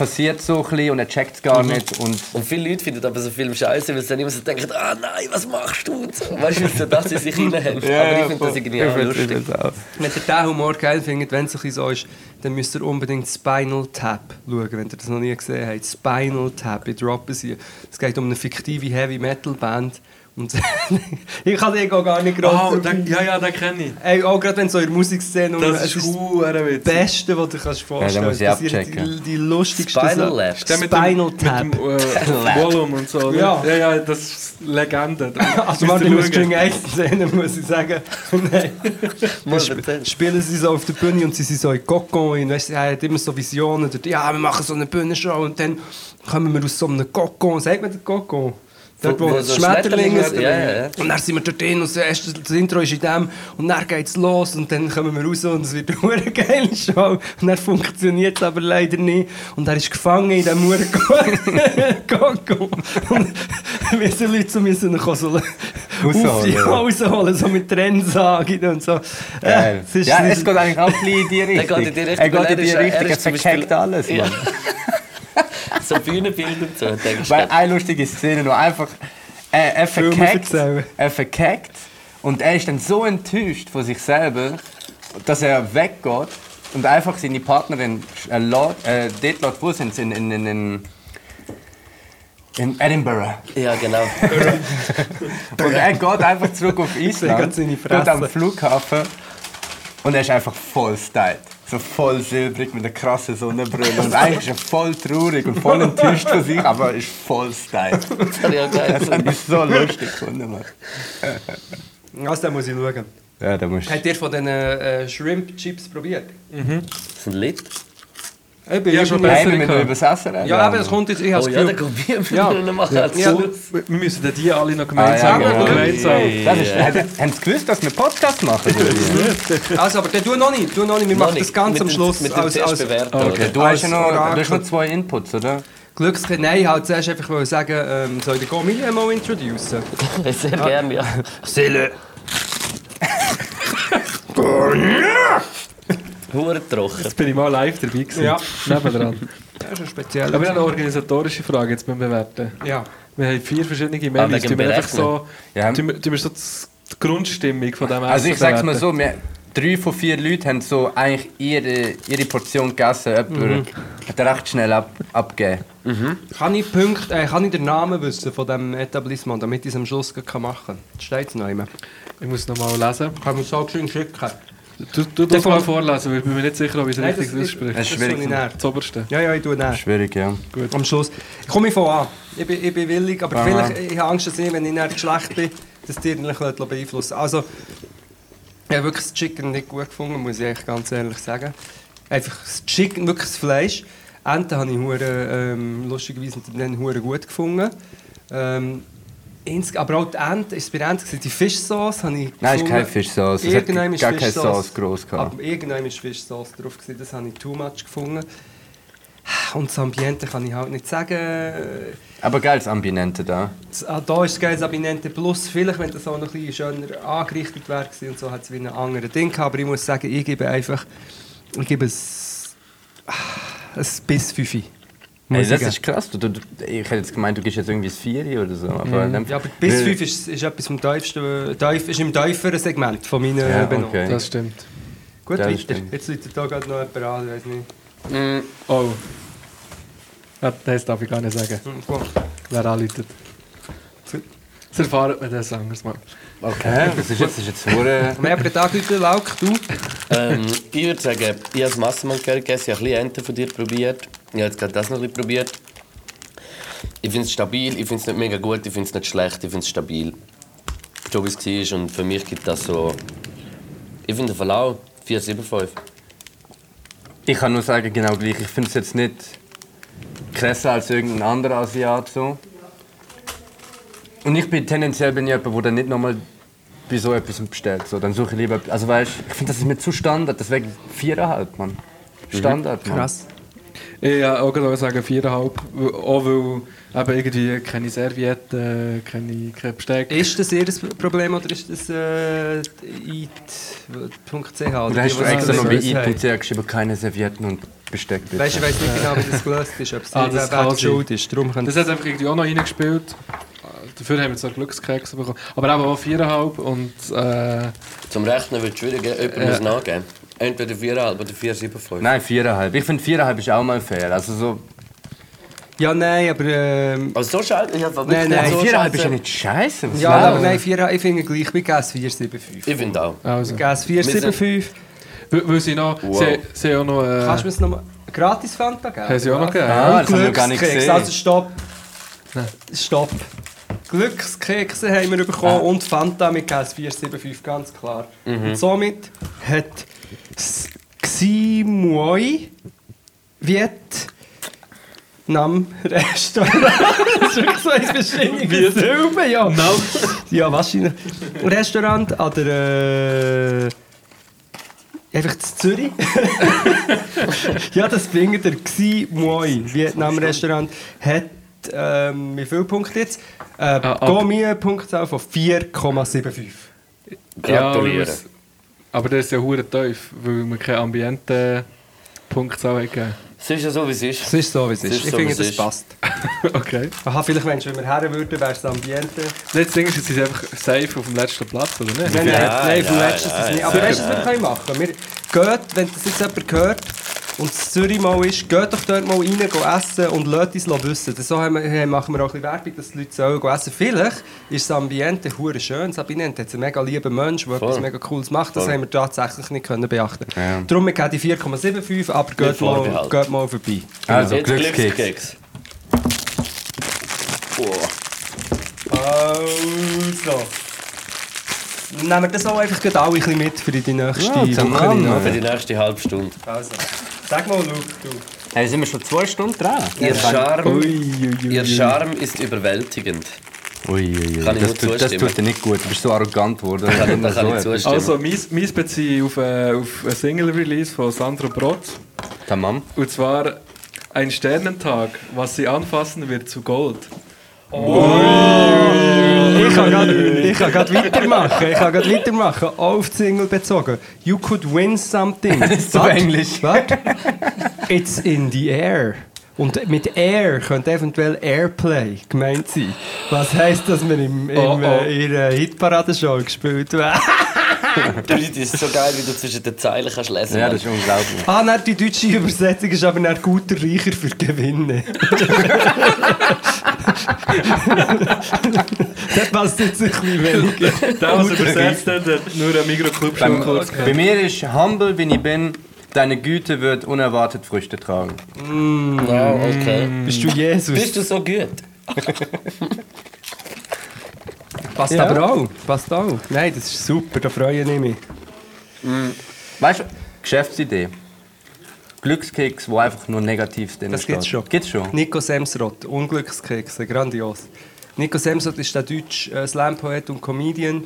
passiert so ein bisschen und er checkt es gar nicht. Und Und viele Leute finden aber so Film scheiße, weil sie dann immer so denken, ah nein, was machst du? Und so. Weißt du, so, dass sie sich reinhängen. aber ich finde das irgendwie auch lustig. Wenn ihr diesen Humor geil findet, wenn es ein bisschen so ist, dann müsst ihr unbedingt Spinal Tap schauen, wenn ihr das noch nie gesehen habt. Spinal Tap, ich droppe sie. Es geht um eine fiktive Heavy Metal Band. Und ich kann die auch gar nicht Oh, groß. den, ja, ja, den kenne ich. Ey, auch gerade wenn so in der Musikszene um- Das ist hure witzig. das Beste, was du kannst vorstellen kannst. Das sind abchecken. Die, die lustigsten Spinal. Lab. Spinal Tap. Mit dem äh, Volume und so. Ja. ja, ja, das ist Legende. Also, warte, ich muss. String 1 sehen, muss ich sagen. Nein. Spielen sie so auf der Bühne und sie sind so in Kokon. Weißt, du, er hat immer so Visionen. Ja, wir machen so eine Bühnenshow und dann kommen wir aus so einem Kokon. Sagt man den Kokon? Dort, wo, so Schmetterlinge Schmetterlinge- ja, ja, ja. Und dann sind wir dort drin und das, erste, das Intro ist in dem und dann geht es los und dann kommen wir raus und es wird eine geile Show und dann funktioniert es aber leider nicht und er ist gefangen in diesem Muren Kokon und wir sind Leute so müssen ihn so Rausholen, ja. so mit Trennsagen und so. Geil. es ist- ja, es geht eigentlich auch ein bisschen in die Richtung. Er geht in er die er Richtung, er zum verkackt alles. So Bühnenbild und so. Und denkst, Weil eine lustige Szene noch einfach. Er, er, verkackt, er verkackt und er ist dann so enttäuscht von sich selber, dass er weggeht und einfach seine Partnerin äh, lässt, äh, dort lässt, wo sind sie? In, in, in, in, in Edinburgh. ja, genau. Und er geht einfach zurück auf Island, dort am. Flughafen und er ist einfach voll styled. So voll silbrig mit einer krassen Sonnenbrille. Und eigentlich ist er voll traurig und voll enttäuscht von sich, aber er ist voll styled. Das habe ich auch geil Das so lustig gefunden, Mann. Also, den muss ich schauen. Ja, da musst Habt ihr von diesen äh, Shrimp-Chips probiert? Das ist ein Lied. Eben, Ja, schon besser. Hey, wir müssen übers Essen reden. Ja, aber das kommt jetzt, ich habe Oh das ja, Gefühl... kommen wir Ja. ja. machen Ja. Schluss. Wir müssen dann die alle noch Ah, gemeinsam. ja, genau. gemeinsam. Das ist, haben haben Sie gewusst, dass wir Podcast machen? Also, aber der tu noch nicht, tu noch nicht. Wir Noch machen nicht. das ganz Mit am Schluss Mit dem als, als. Okay. Du hast ja noch, Orakel. du hast noch zwei Inputs, oder? Glückskind. Nein, ich wollte zuerst einfach wollte sagen, ähm, soll ich die Gomilie mal introducen? Sehr gerne, ja. Sille. Hure trocken. Jetzt bin ich mal live dabei gewesen. Ja. Nebendran. Das ist ein spezieller. Aber ich habe eine organisatorische Frage jetzt beim Bewerten. ja. Wir haben vier verschiedene Menüs. Ah, tun wir einfach so, Ja. tun wir, tun wir so die Grundstimmung von dem Also ich sag's mal so, wir, drei von vier Leuten haben so eigentlich ihre, ihre Portion gegessen. Jemand hat recht schnell ab, abgegeben. Kann ich, Punkt, äh, kann ich den Namen wissen von diesem Etablissement, damit ich es am Schluss machen kann? Steht es noch immer? Ich muss noch mal lesen. Kann man so schön schicken? Du, du darfst mal vorlesen, weil ich bin mir nicht sicher, ob ich es Nein, richtig ausspreche. Das ist schwierig. Das oberste. Ja, ja, ich tue näher. Schwierig, ja. Am Schluss. Komme ich von an. Ich bin, ich bin willig, aber Aha. vielleicht, ich habe Angst, dass ich, wenn ich nicht schlecht bin, dass die dich beeinflussen Also, ich habe wirklich das Chicken nicht gut gefunden, muss ich ganz ehrlich sagen. Einfach das Chicken, wirklich das Fleisch. Enten habe ich hure, ähm, lustigerweise dann hure gut gefunden. Ähm, ins, aber auch die Ente, ist es bei Ente die Fischsauce habe ich Nein, ist gefunden. keine Fischsauce. Es hat Irgendwann ist gar keine. Sauce gehabt. Aber irgendwann war Fischsauce drauf, gewesen, das habe ich too much gefunden. Und das Ambiente kann ich halt nicht sagen. Aber geiles Ambiente da. Das- ah, Da ist das geiles Ambiente Plus. Vielleicht, wenn das auch noch ein bisschen schöner angerichtet wäre und so, hat es wie ein anderes Ding gehabt. Aber ich muss sagen, ich gebe einfach... Ich gebe es... ah, ein bis 5. Hey, Muss das ist krass. Du, du, ich hätte jetzt gemeint, du gibst jetzt irgendwie ein 4 oder so. Aber dem- Ja, aber bis 5 ist, ist etwas vom tiefsten... Tief, ist im tieferen Segment von meinen Ja, Benoten. okay. Das stimmt. Gut, das weiter. stimmt. Jetzt läutet da gerade noch jemand an, ich weiß nicht. Mm, Oh. Ja, Das darf ich gar nicht sagen, komm. wer anläutet. Das erfahren wir das anderes Mal. Okay, das ist jetzt, das ist jetzt hure- Wer hat Tag heute Lauk? Du? ähm, ich würde sagen, ich habe das Massenmann gegessen, ich habe ein bisschen Ente von dir probiert. Ich habe jetzt gerade das noch ein bisschen probiert. Ich finde es stabil, ich finde es nicht mega gut, ich finde es nicht schlecht, ich finde es stabil. So wie es war und für mich gibt das so... Ich finde den Verlau 4,75. Ich kann nur sagen, genau gleich. Ich finde es jetzt nicht krasser als irgendein anderer Asiat. So. Und ich bin tendenziell bin ich jemand, der dann nicht nochmal bei so etwas bestellt. So, dann suche ich lieber. Also weißt, ich finde, das ist mir zu Standard. Deswegen viereinhalb, Mann. Standard, Mann. Krass. Ich ja, auch gerade sagen viereinhalb. Auch weil eben irgendwie keine Servietten, keine, kein Besteck. Ist das ihr Problem oder ist das äh, it.ch? Oder hast du extra noch bei IT.ch geschrieben, keine Servietten und Besteck bitte? Weißt du, ich weiß nicht genau, wie das gelöst ist, ob es Ah, das wer schuld ist. Darum Das hat einfach irgendwie auch noch reingespielt. Dafür haben wir zwar Glückskeks bekommen. Aber eben auch viereinhalb und äh, Zum Rechnen wird es schwierig, jemand Ja. muss nachgeben. Entweder 4,5 oder 4,75. Nein, viereinhalb. Ich finde viereinhalb ist auch mal fair. Also so, Ja, nein, aber... Ähm, Also so schade, ich habe Nein, nein, so viereinhalb ist ja nicht scheiße. Was ja, aber nein, vier, ich finde gleich, wie GAS 475. Ich finde auch. also. GAS 475. Weil, sie noch. Wow. Sie, sie auch noch. Äh, Kannst du mir es nochmal gratis Fanta geben? Haben sie auch noch gegeben, ja. Und das haben wir gar nicht gesehen. Also stopp. Stopp. Glückskekse haben wir bekommen und Fanta mit GAS 475, ganz klar. Und somit hat das Ximuoi Vietnam Restaurant. das ist wirklich so ein Silbe, ja. Ja, wahrscheinlich. Restaurant an der. Äh, einfach zu Zürich. ja, das findet der Xi Moi Vietnam Restaurant. Hat ähm, wie viele Punkte jetzt? Äh, Ah, Gourmet-Punktzahl von 4,75. ja, weil Gratulieren. wir's- aber das ist ja hure tief, weil wir keine Ambiente-Punktzahl haben. Es ist ja so, wie es ist. Es ist so, wie es ist. Ist ich so, finde, das ist. passt. okay. Aha, vielleicht, wenn wir her würden, wäre es das Ambiente. Letztes Ding ist, jetzt sind einfach safe auf dem letzten Platz, oder nicht? Nein, nein, Ja, nein, vom ja, letzten ist ja, es nicht. ja. Aber weißt du, was wir können machen Wir gehen, wenn das jetzt jemand hört und es Zürich mal ist, geht doch dort mal rein, gehen essen und lasst uns wissen. So haben wir, machen wir auch ein bisschen Werbung, dass die Leute sollen essen Vielleicht ist das Ambiente hure schön. Das Ambiente hat einen mega lieben Mensch, der etwas mega Cooles macht. Das Voll. haben wir tatsächlich nicht können beachten Ja. Darum, wir geben die 4,75, aber geht mal, geht mal vorbei. Also, Jetzt Glückskeks. Also. Nehmen wir das auch einfach gerade alle ein bisschen mit für die nächste Ja, Woche. Für die nächste halbe Stunde. Also, sag mal, Luke, du. Hey, sind wir schon zwei Stunden dran? Ihr Charme, Ui, ui, ui, ihr. Charme ist überwältigend. Ui, ui, ui. Kann ich Das, tut, das tut dir nicht gut. Du bist so arrogant geworden. Da kann da kann ich so zustimmen. Also, mein, Bezug auf, äh, auf ein Single-Release von Sandro Brot. Tamam. Und zwar ein Sternentag, was sie anfassen wird zu Gold. Kann grad- ich kann gerade weitermachen. Ich kann gerade weitermachen. Auf die Single bezogen. You could win something. ist so? Englisch. What? It's in the air. Und mit Air könnte eventuell Airplay gemeint sein. Was heisst, dass wir im, im, Oh, oh. Äh, in der Hitparade-Show gespielt werden? Das ist so geil, wie du zwischen den Zeilen kannst lesen Ja, das ist unglaublich. ah, nein, die deutsche Übersetzung ist aber nicht guter Reicher für Gewinne. das passt jetzt ein bisschen weniger. Der, was übersetzt hat, hat nur einen Mikroclub schon kurz bei mir ist humble, wie ich bin, deine Güte wird unerwartet Früchte tragen. Ja, okay. Bist du Jesus? Bist du so gut? Passt Ja. aber auch. Passt auch. Nein, das ist super, da freue ich mich. Weißt du, Geschäftsidee. Glückskeks, wo einfach nur negativ drin Das steht. gibt's schon. Gibt's schon? Nico Semsrott, Unglückskekse, grandios. Nico Semsrott ist der deutsche äh, Slam-Poet und Comedian.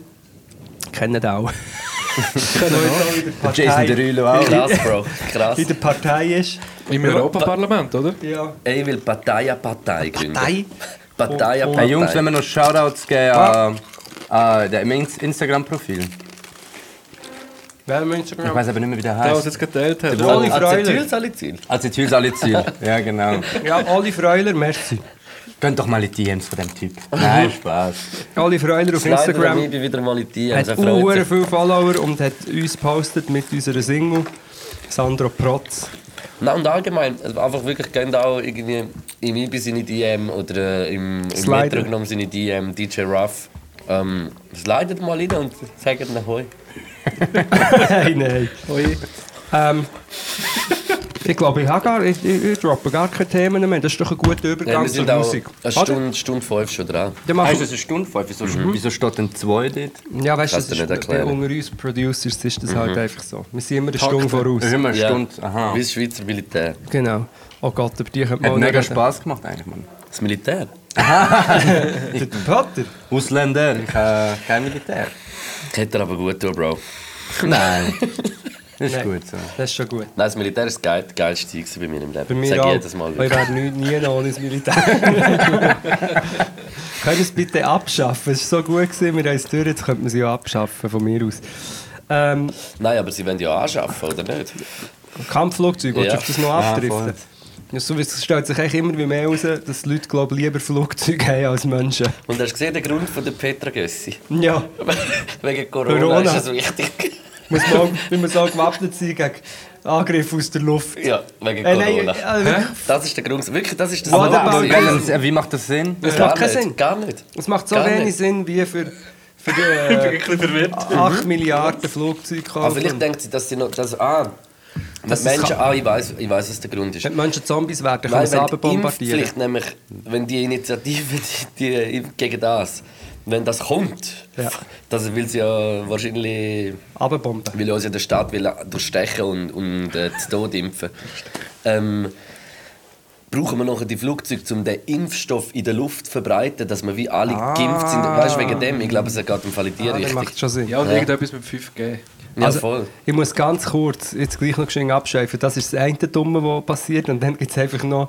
Kennen ihn auch. Können auch der Partei, Jason Derulo auch. Krass, Bro. Krass. in der Partei ist. Im Europaparlament, oder? Ja. Ich will Partei Partei gründen. Partei? Partei Oh, oh. Partei. Hey Jungs, wenn wir noch Shoutouts geben Ah. an, an dem Ins- Instagram-Profil. Wer Ich Instagram? weiß aber nicht mehr, wie der Der, was heißt. jetzt geteilt hat. Der Oli Freuler. Acetyl Salicil. ja, genau. Ja, Oli Freuler, merci. Gönnt doch mal die DMs von dem Typ. Nein, Spaß. Oli Freuler auf Leider ich Instagram. bin wieder mal in die Hat DMs. Er sehr sich. viele Follower und hat uns gepostet mit unserer Single. Sandro Protz. Nein, und allgemein, also einfach wirklich gehen auch irgendwie im Ibi seine DM oder äh, im, im. Metro genommen seine DM, DJ Ruff. Ähm, slidet mal rein und sagt ihnen Hoi. nein, nein. Ähm, ich glaube, ich, habe gar, ich, ich, ich droppe gar keine Themen mehr. Das ist doch ein guter Ja, Übergang wir zur Musik. eine? Stunde, Stunde fünf schon dran. Dann machen Heißt das eine Stunde voll? Wieso, wieso steht denn zwei dort? Ja, weißt du, das ist, nicht bei erklären. unter uns Producers ist das Mhm. halt einfach so. Wir sind immer eine Stunde voraus. Immer eine Ja. Stunde. Aha. Wie das Schweizer Militär. Genau. Oh Gott, über die könnte man Hat auch mega reden. Spass gemacht eigentlich, Mann. Das Militär? Der Potter? Ausländer, ich habe kein Militär. Hätte er aber gut tun, Bro. Nein. Das ist Nein. gut so. Das ist schon gut. Nein, das Militär ist geil, die geilste Zeit gewesen bei mir im Leben. Bei mir Sag auch. jedes Mal. Ich wäre nie, nie noch ohne das Militär. Können wir es bitte abschaffen? Es war so gut, gewesen, wir haben es durch, jetzt könnte man sie ja abschaffen, von mir aus. Ähm, Nein, aber sie wollen ja anschaffen, oder nicht? Kampfflugzeug, willst du Ja. auf das noch abdriften? Ja, so, es stellt sich eigentlich immer wie mehr heraus, dass die Leute glaub, lieber Flugzeuge haben als Menschen. Und hast du gesehen, den Grund von der Petra Gössi? Ja, Wegen Corona, Corona. ist das wichtig. Muss man, wenn wir so gewappnet sein gegen Angriffe aus der Luft. ja, wegen Äh, nein, Corona. äh, wirklich, Das ist der Grund. Wirklich, das ist das Aber Aber, welchen- wie macht das Sinn? das Gar macht keinen Sinn. Gar nicht. Es macht so Gar wenig nicht. Sinn wie für, für die äh, bisschen verwirrt. 8 Milliarden Flugzeuge Aber kaufen. vielleicht denkt sie, dass sie noch. Dass, ah, Dass es Menschen. kann- Ah, ich weiß, ich weiß, was der Grund ist. Wenn Menschen Zombies werden, können Nein, sie bombardieren. Impfpflicht nämlich, wenn die Initiative die, die, gegen das, wenn das kommt, Ja. das will sie ja wahrscheinlich, Abbomben. will uns ja der Staat will durchstechen und, und äh, zu Tod impfen. Ähm, brauchen wir nachher die Flugzeuge, um den Impfstoff in der Luft zu verbreiten, dass wir wie alle geimpft sind. Weißt du, wegen dem? Ich glaube, es geht im Fall in die Ah, das Richtung. macht schon Sinn. Ja, und Ja. irgendetwas mit 5G. Ja, Also, voll. Ich muss ganz kurz jetzt gleich noch geschwind abschweifen. Das ist das eine Dumme, was passiert. Und dann gibt es einfach noch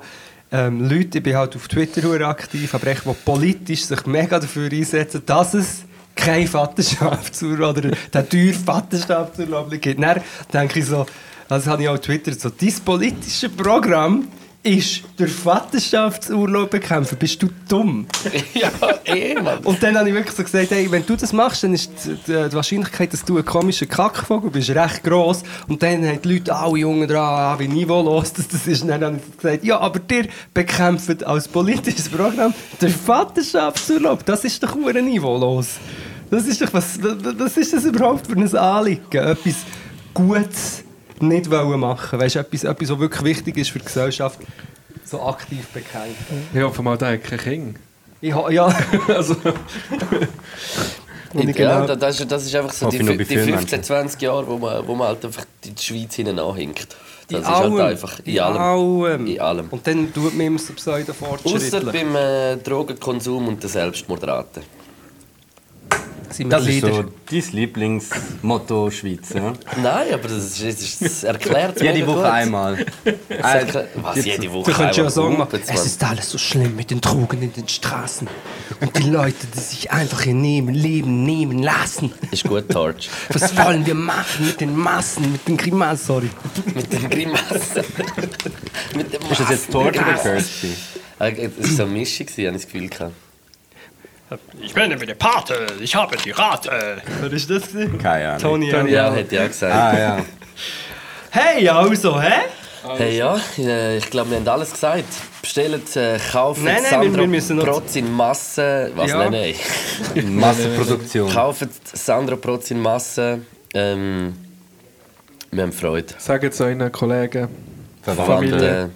ähm, Leute, ich bin halt auf Twitter aktiv, aber echt, die politisch sich mega dafür einsetzen, dass es kein Vaterschaftsurlaub oder den teuren Vaterschaftsurlaub gibt. Dann denke ich so, also habe ich auch Twitter so, dein politische Programm ist durch Vaterschaftsurlaub bekämpfen. Bist du dumm? ja, eh, Mann. Und dann habe ich wirklich so gesagt, hey, wenn du das machst, dann ist die, die, Wahrscheinlichkeit, dass du ein komischer Kackvogel bist, recht gross. Und dann haben die Leute alle Jungen dran, ah, wie niveaulos das, das ist. Und dann habe ich gesagt, ja, aber ihr bekämpft als politisches Programm den Vaterschaftsurlaub. Das ist doch hure niveaulos. Das ist doch, was, was ist das überhaupt für ein Anliegen? Etwas Gutes nicht wollen machen. Weißt du, etwas, etwas, was wirklich wichtig ist für die Gesellschaft, so aktiv bekämpfen. Ich hoffe mal, der hat kein Kind. Ich, ha- ja, also... Und Ja, genau- da- das ist, das ist einfach so die, die vielen 15, 20 Jahre, wo man, wo man halt einfach die Schweiz hinten anhinkt. Das In ist halt allem. einfach in In allem. allem. In allem. Und dann tut man immer so Außer Pseudo-Fortschrittler. beim äh, Drogenkonsum und der Selbstmordrate. Sind wir Das ist Lieder? so dein Lieblingsmotto Schweiz, ja? Nein, aber das, ist, das, ist, das erklärt Jede Woche gut. einmal. Was, jede Woche Du könntest ja einmal? sagen, Hupen es ist alles so schlimm mit den Drogen in den Straßen. Und die Leute, die sich einfach ihr Leben, Leben nehmen lassen. Ist gut, Torch. Was wollen wir machen mit den Massen, mit den Grimassen, sorry. Mit den Grimassen. Mit den Ist das jetzt Torch oder Kirsty? Äh, Das war so eine Mischung, habe ich das Gefühl. Gehabt. Ich bin der Pate, ich habe die Rate. Was ist das? Keine Ahnung. Tony, Tony Ja, ja. hätte ich auch gesagt. Ah ja. Hey, also, hä? Hey, ja, ich glaube, wir haben alles gesagt. Bestellt, äh, kauft Nein, nein, Sandro wir- wir Protz in Masse. Was? Ja. Nein, nein. Massenproduktion. Kauft Sandro Protz in Masse. Ähm, wir haben Freude. Sag jetzt euren Kollegen, Verwandte. Familie.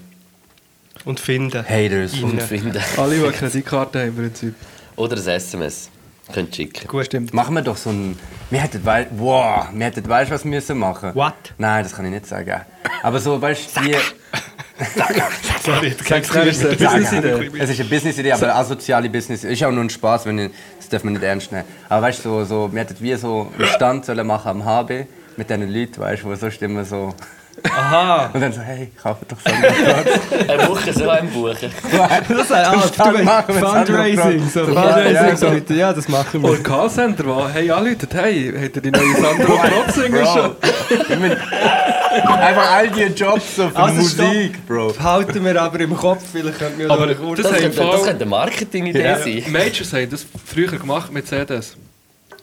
Und finden. Haters. Innen. Und finden. alle, die eine Kreditkarte haben im Prinzip. Oder ein SMS. Könnt ihr schicken. Gut. Stimmt. Machen wir doch so ein. Wir hätten, wei wow, wir hätten, weißt du, was wir müssen machen? What? Nein, das kann ich nicht sagen. Aber so, weißt du, die. Sorry, jetzt Sag's mir, ist eine Business-Idee. Es ist eine Business-Idee, aber eine asoziale Business. Ist auch nur ein Spaß, wenn ich, das darf man nicht ernst nehmen. Aber weißt du, so, so, wir hätten wie so einen Stand sollen machen am HB mit diesen Leuten, weißt du, die sonst immer so. Aha. Und dann so, hey, kauft doch so einen Eine Woche so ein Buchen. Das ist ah, Fundraising. So, Fundraising, Ja, ja, so mit, ja, das machen wir. Und Callcenter, wo hey, anrufen, hey, habt ihr die neue Sandro Protzinger schon? Einfach all die Jobs so für Also, Musik, Bro. Behalten wir aber im Kopf, vielleicht könnten wir Aber das Das könnte, das könnte eine Marketingidee Ja. sein. Majors haben das früher gemacht mit CDs.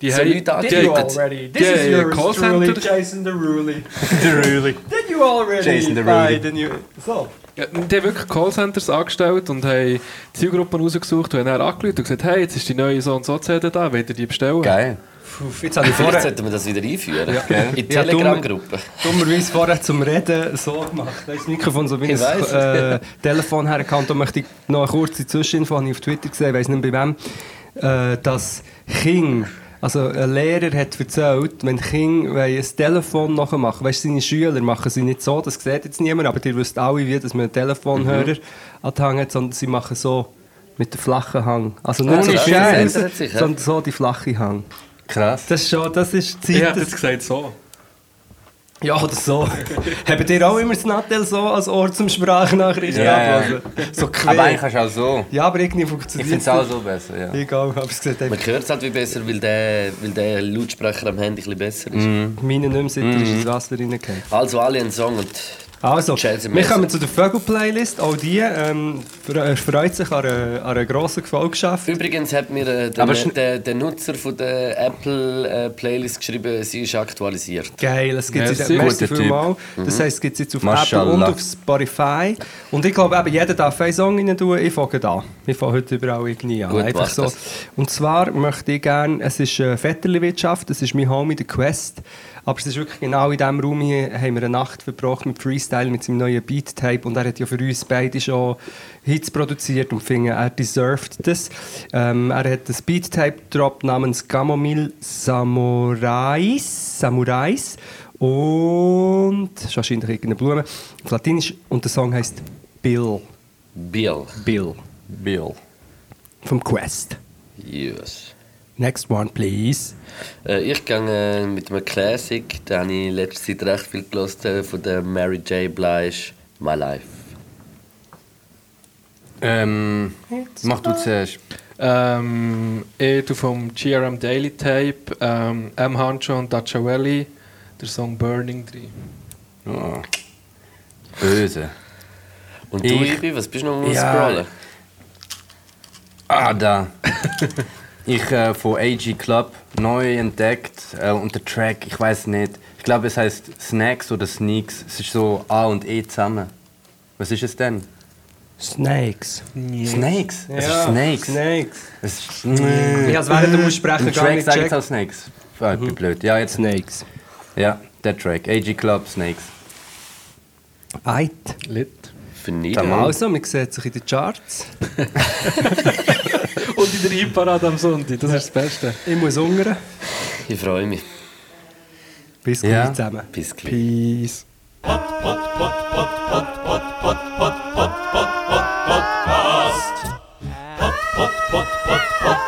Die So haben, Leute die angehört. Did you haben, already? Callcenter. Jason Derulo. really. Did you already Jason buy Derulo. the new... So. Ja, die haben wirklich Callcenters angestellt und haben Zielgruppen rausgesucht und haben dann angerufen und gesagt, hey, jetzt ist die neue so und so CD da, wollt ihr die bestellen? Geil. Puh, jetzt habe ich vorher... sollten wir das wieder einführen. gell? In die Ja, dumm. Telegram-Gruppe. dummerweise vorher zum Reden so gemacht. Da ist das Mikrofon so wie Ich ein äh, Telefon hergekannt. Da möchte ich noch eine kurze Zwischeninfo habe ich auf Twitter gesehen, ich weiß nicht bei wem, äh, dass King, also ein Lehrer hat erzählt, wenn Kinder ein Telefon nachmachen, weißt du, seine Schüler machen sie nicht so, das sieht jetzt niemand, aber ihr wisst alle, wie dass man einen Telefonhörer an den Hang hat, sondern sie machen so mit dem flachen Hang. Also nicht Ohne so Scheiß. Scheiß, Das hat sich, ja. sondern so die flache Hang. Krass. Das ist schon, das ist die Ich Zeit, hätte jetzt gesagt so. Ja, oder so. Habt ihr auch immer das Nattel so als Ort zum Sprachnachrichten abhören? So quer. Aber eigentlich kannst du auch so. ja, aber irgendwie Ich funktioniert finde es auch so besser, ja. Egal, habe es gesagt. Man hört es halt wie besser, weil der, weil der Lautsprecher am Handy ein bisschen besser ist. Mhm. Meine nicht mehr sitter ist ins Wasser reingefallen. Also alle einen Song und Also, wir kommen zu der Vögel-Playlist. Auch die ähm, fre- freut sich an einer, an einer grossen Gefolgschaft. Übrigens hat mir äh, der, der Nutzer von der Apple äh, Playlist geschrieben, sie ist aktualisiert. Geil, es gibt es Guter Typ. vielmal. Das heisst, es gibt es jetzt auf Apple Mashallah. und auf Spotify. Und ich glaube, eben, jeder darf einen Song rein tun. Ich fange da. Ich fange heute überall irgendwie an. Gut, Einfach so. das. Und zwar möchte ich gerne, es ist äh, Vetterli-Wirtschaft, es ist mein Homie, der Quest. Aber es ist wirklich genau in diesem Raum hier, haben wir eine Nacht verbracht mit Freestyle, mit seinem neuen Beat-Tape. Und er hat ja für uns beide schon Hits produziert und finde, er deserved das. Ähm, er hat das Beat-Tape gedroppt namens Gamomil Samurais. Samurais. Und das ist wahrscheinlich irgendeine Blume. Auf Latinisch. Und der Song heißt Bill. Bill. Bill. Bill. Vom Quest. Yes. Next one, please. Äh, ich gehe äh, mit einem Classic, den habe ich letzte Zeit recht viel gehört, äh, von der Mary J. Blige, My Life. Ähm, mach du zuerst. Ähm, ich tu vom GRM Daily Tape, ähm, M. Hancho und Daciavelli, der Song Burning 3. Oh. Böse. Und du, Ich- Ibi, was bist du noch am Ja. Scrollen? Ah, da. ich äh, von AG Club neu entdeckt äh, und der Track, ich weiß nicht. Ich glaube, es heißt Snacks oder Sneaks. Es ist so A und E zusammen. Was ist es denn? Snakes. Snakes. Es ist Snakes. Snakes. Es ist Ich habe es während dem Aussprechen gar nicht gecheckt. auch Snakes. Ich bin blöd. Ja, jetzt. Snakes. Ja, der Track. AG Club, Snakes. Eit. Lit. Tamam. Also, man sieht sich in den Charts. Und in der Impparade am Sonntag. Das ist das Beste. Ich muss hungern. Ich freue mich. Bis gleich ja. zusammen. Bis gleich. Peace. Pod, pod, pod, podcast.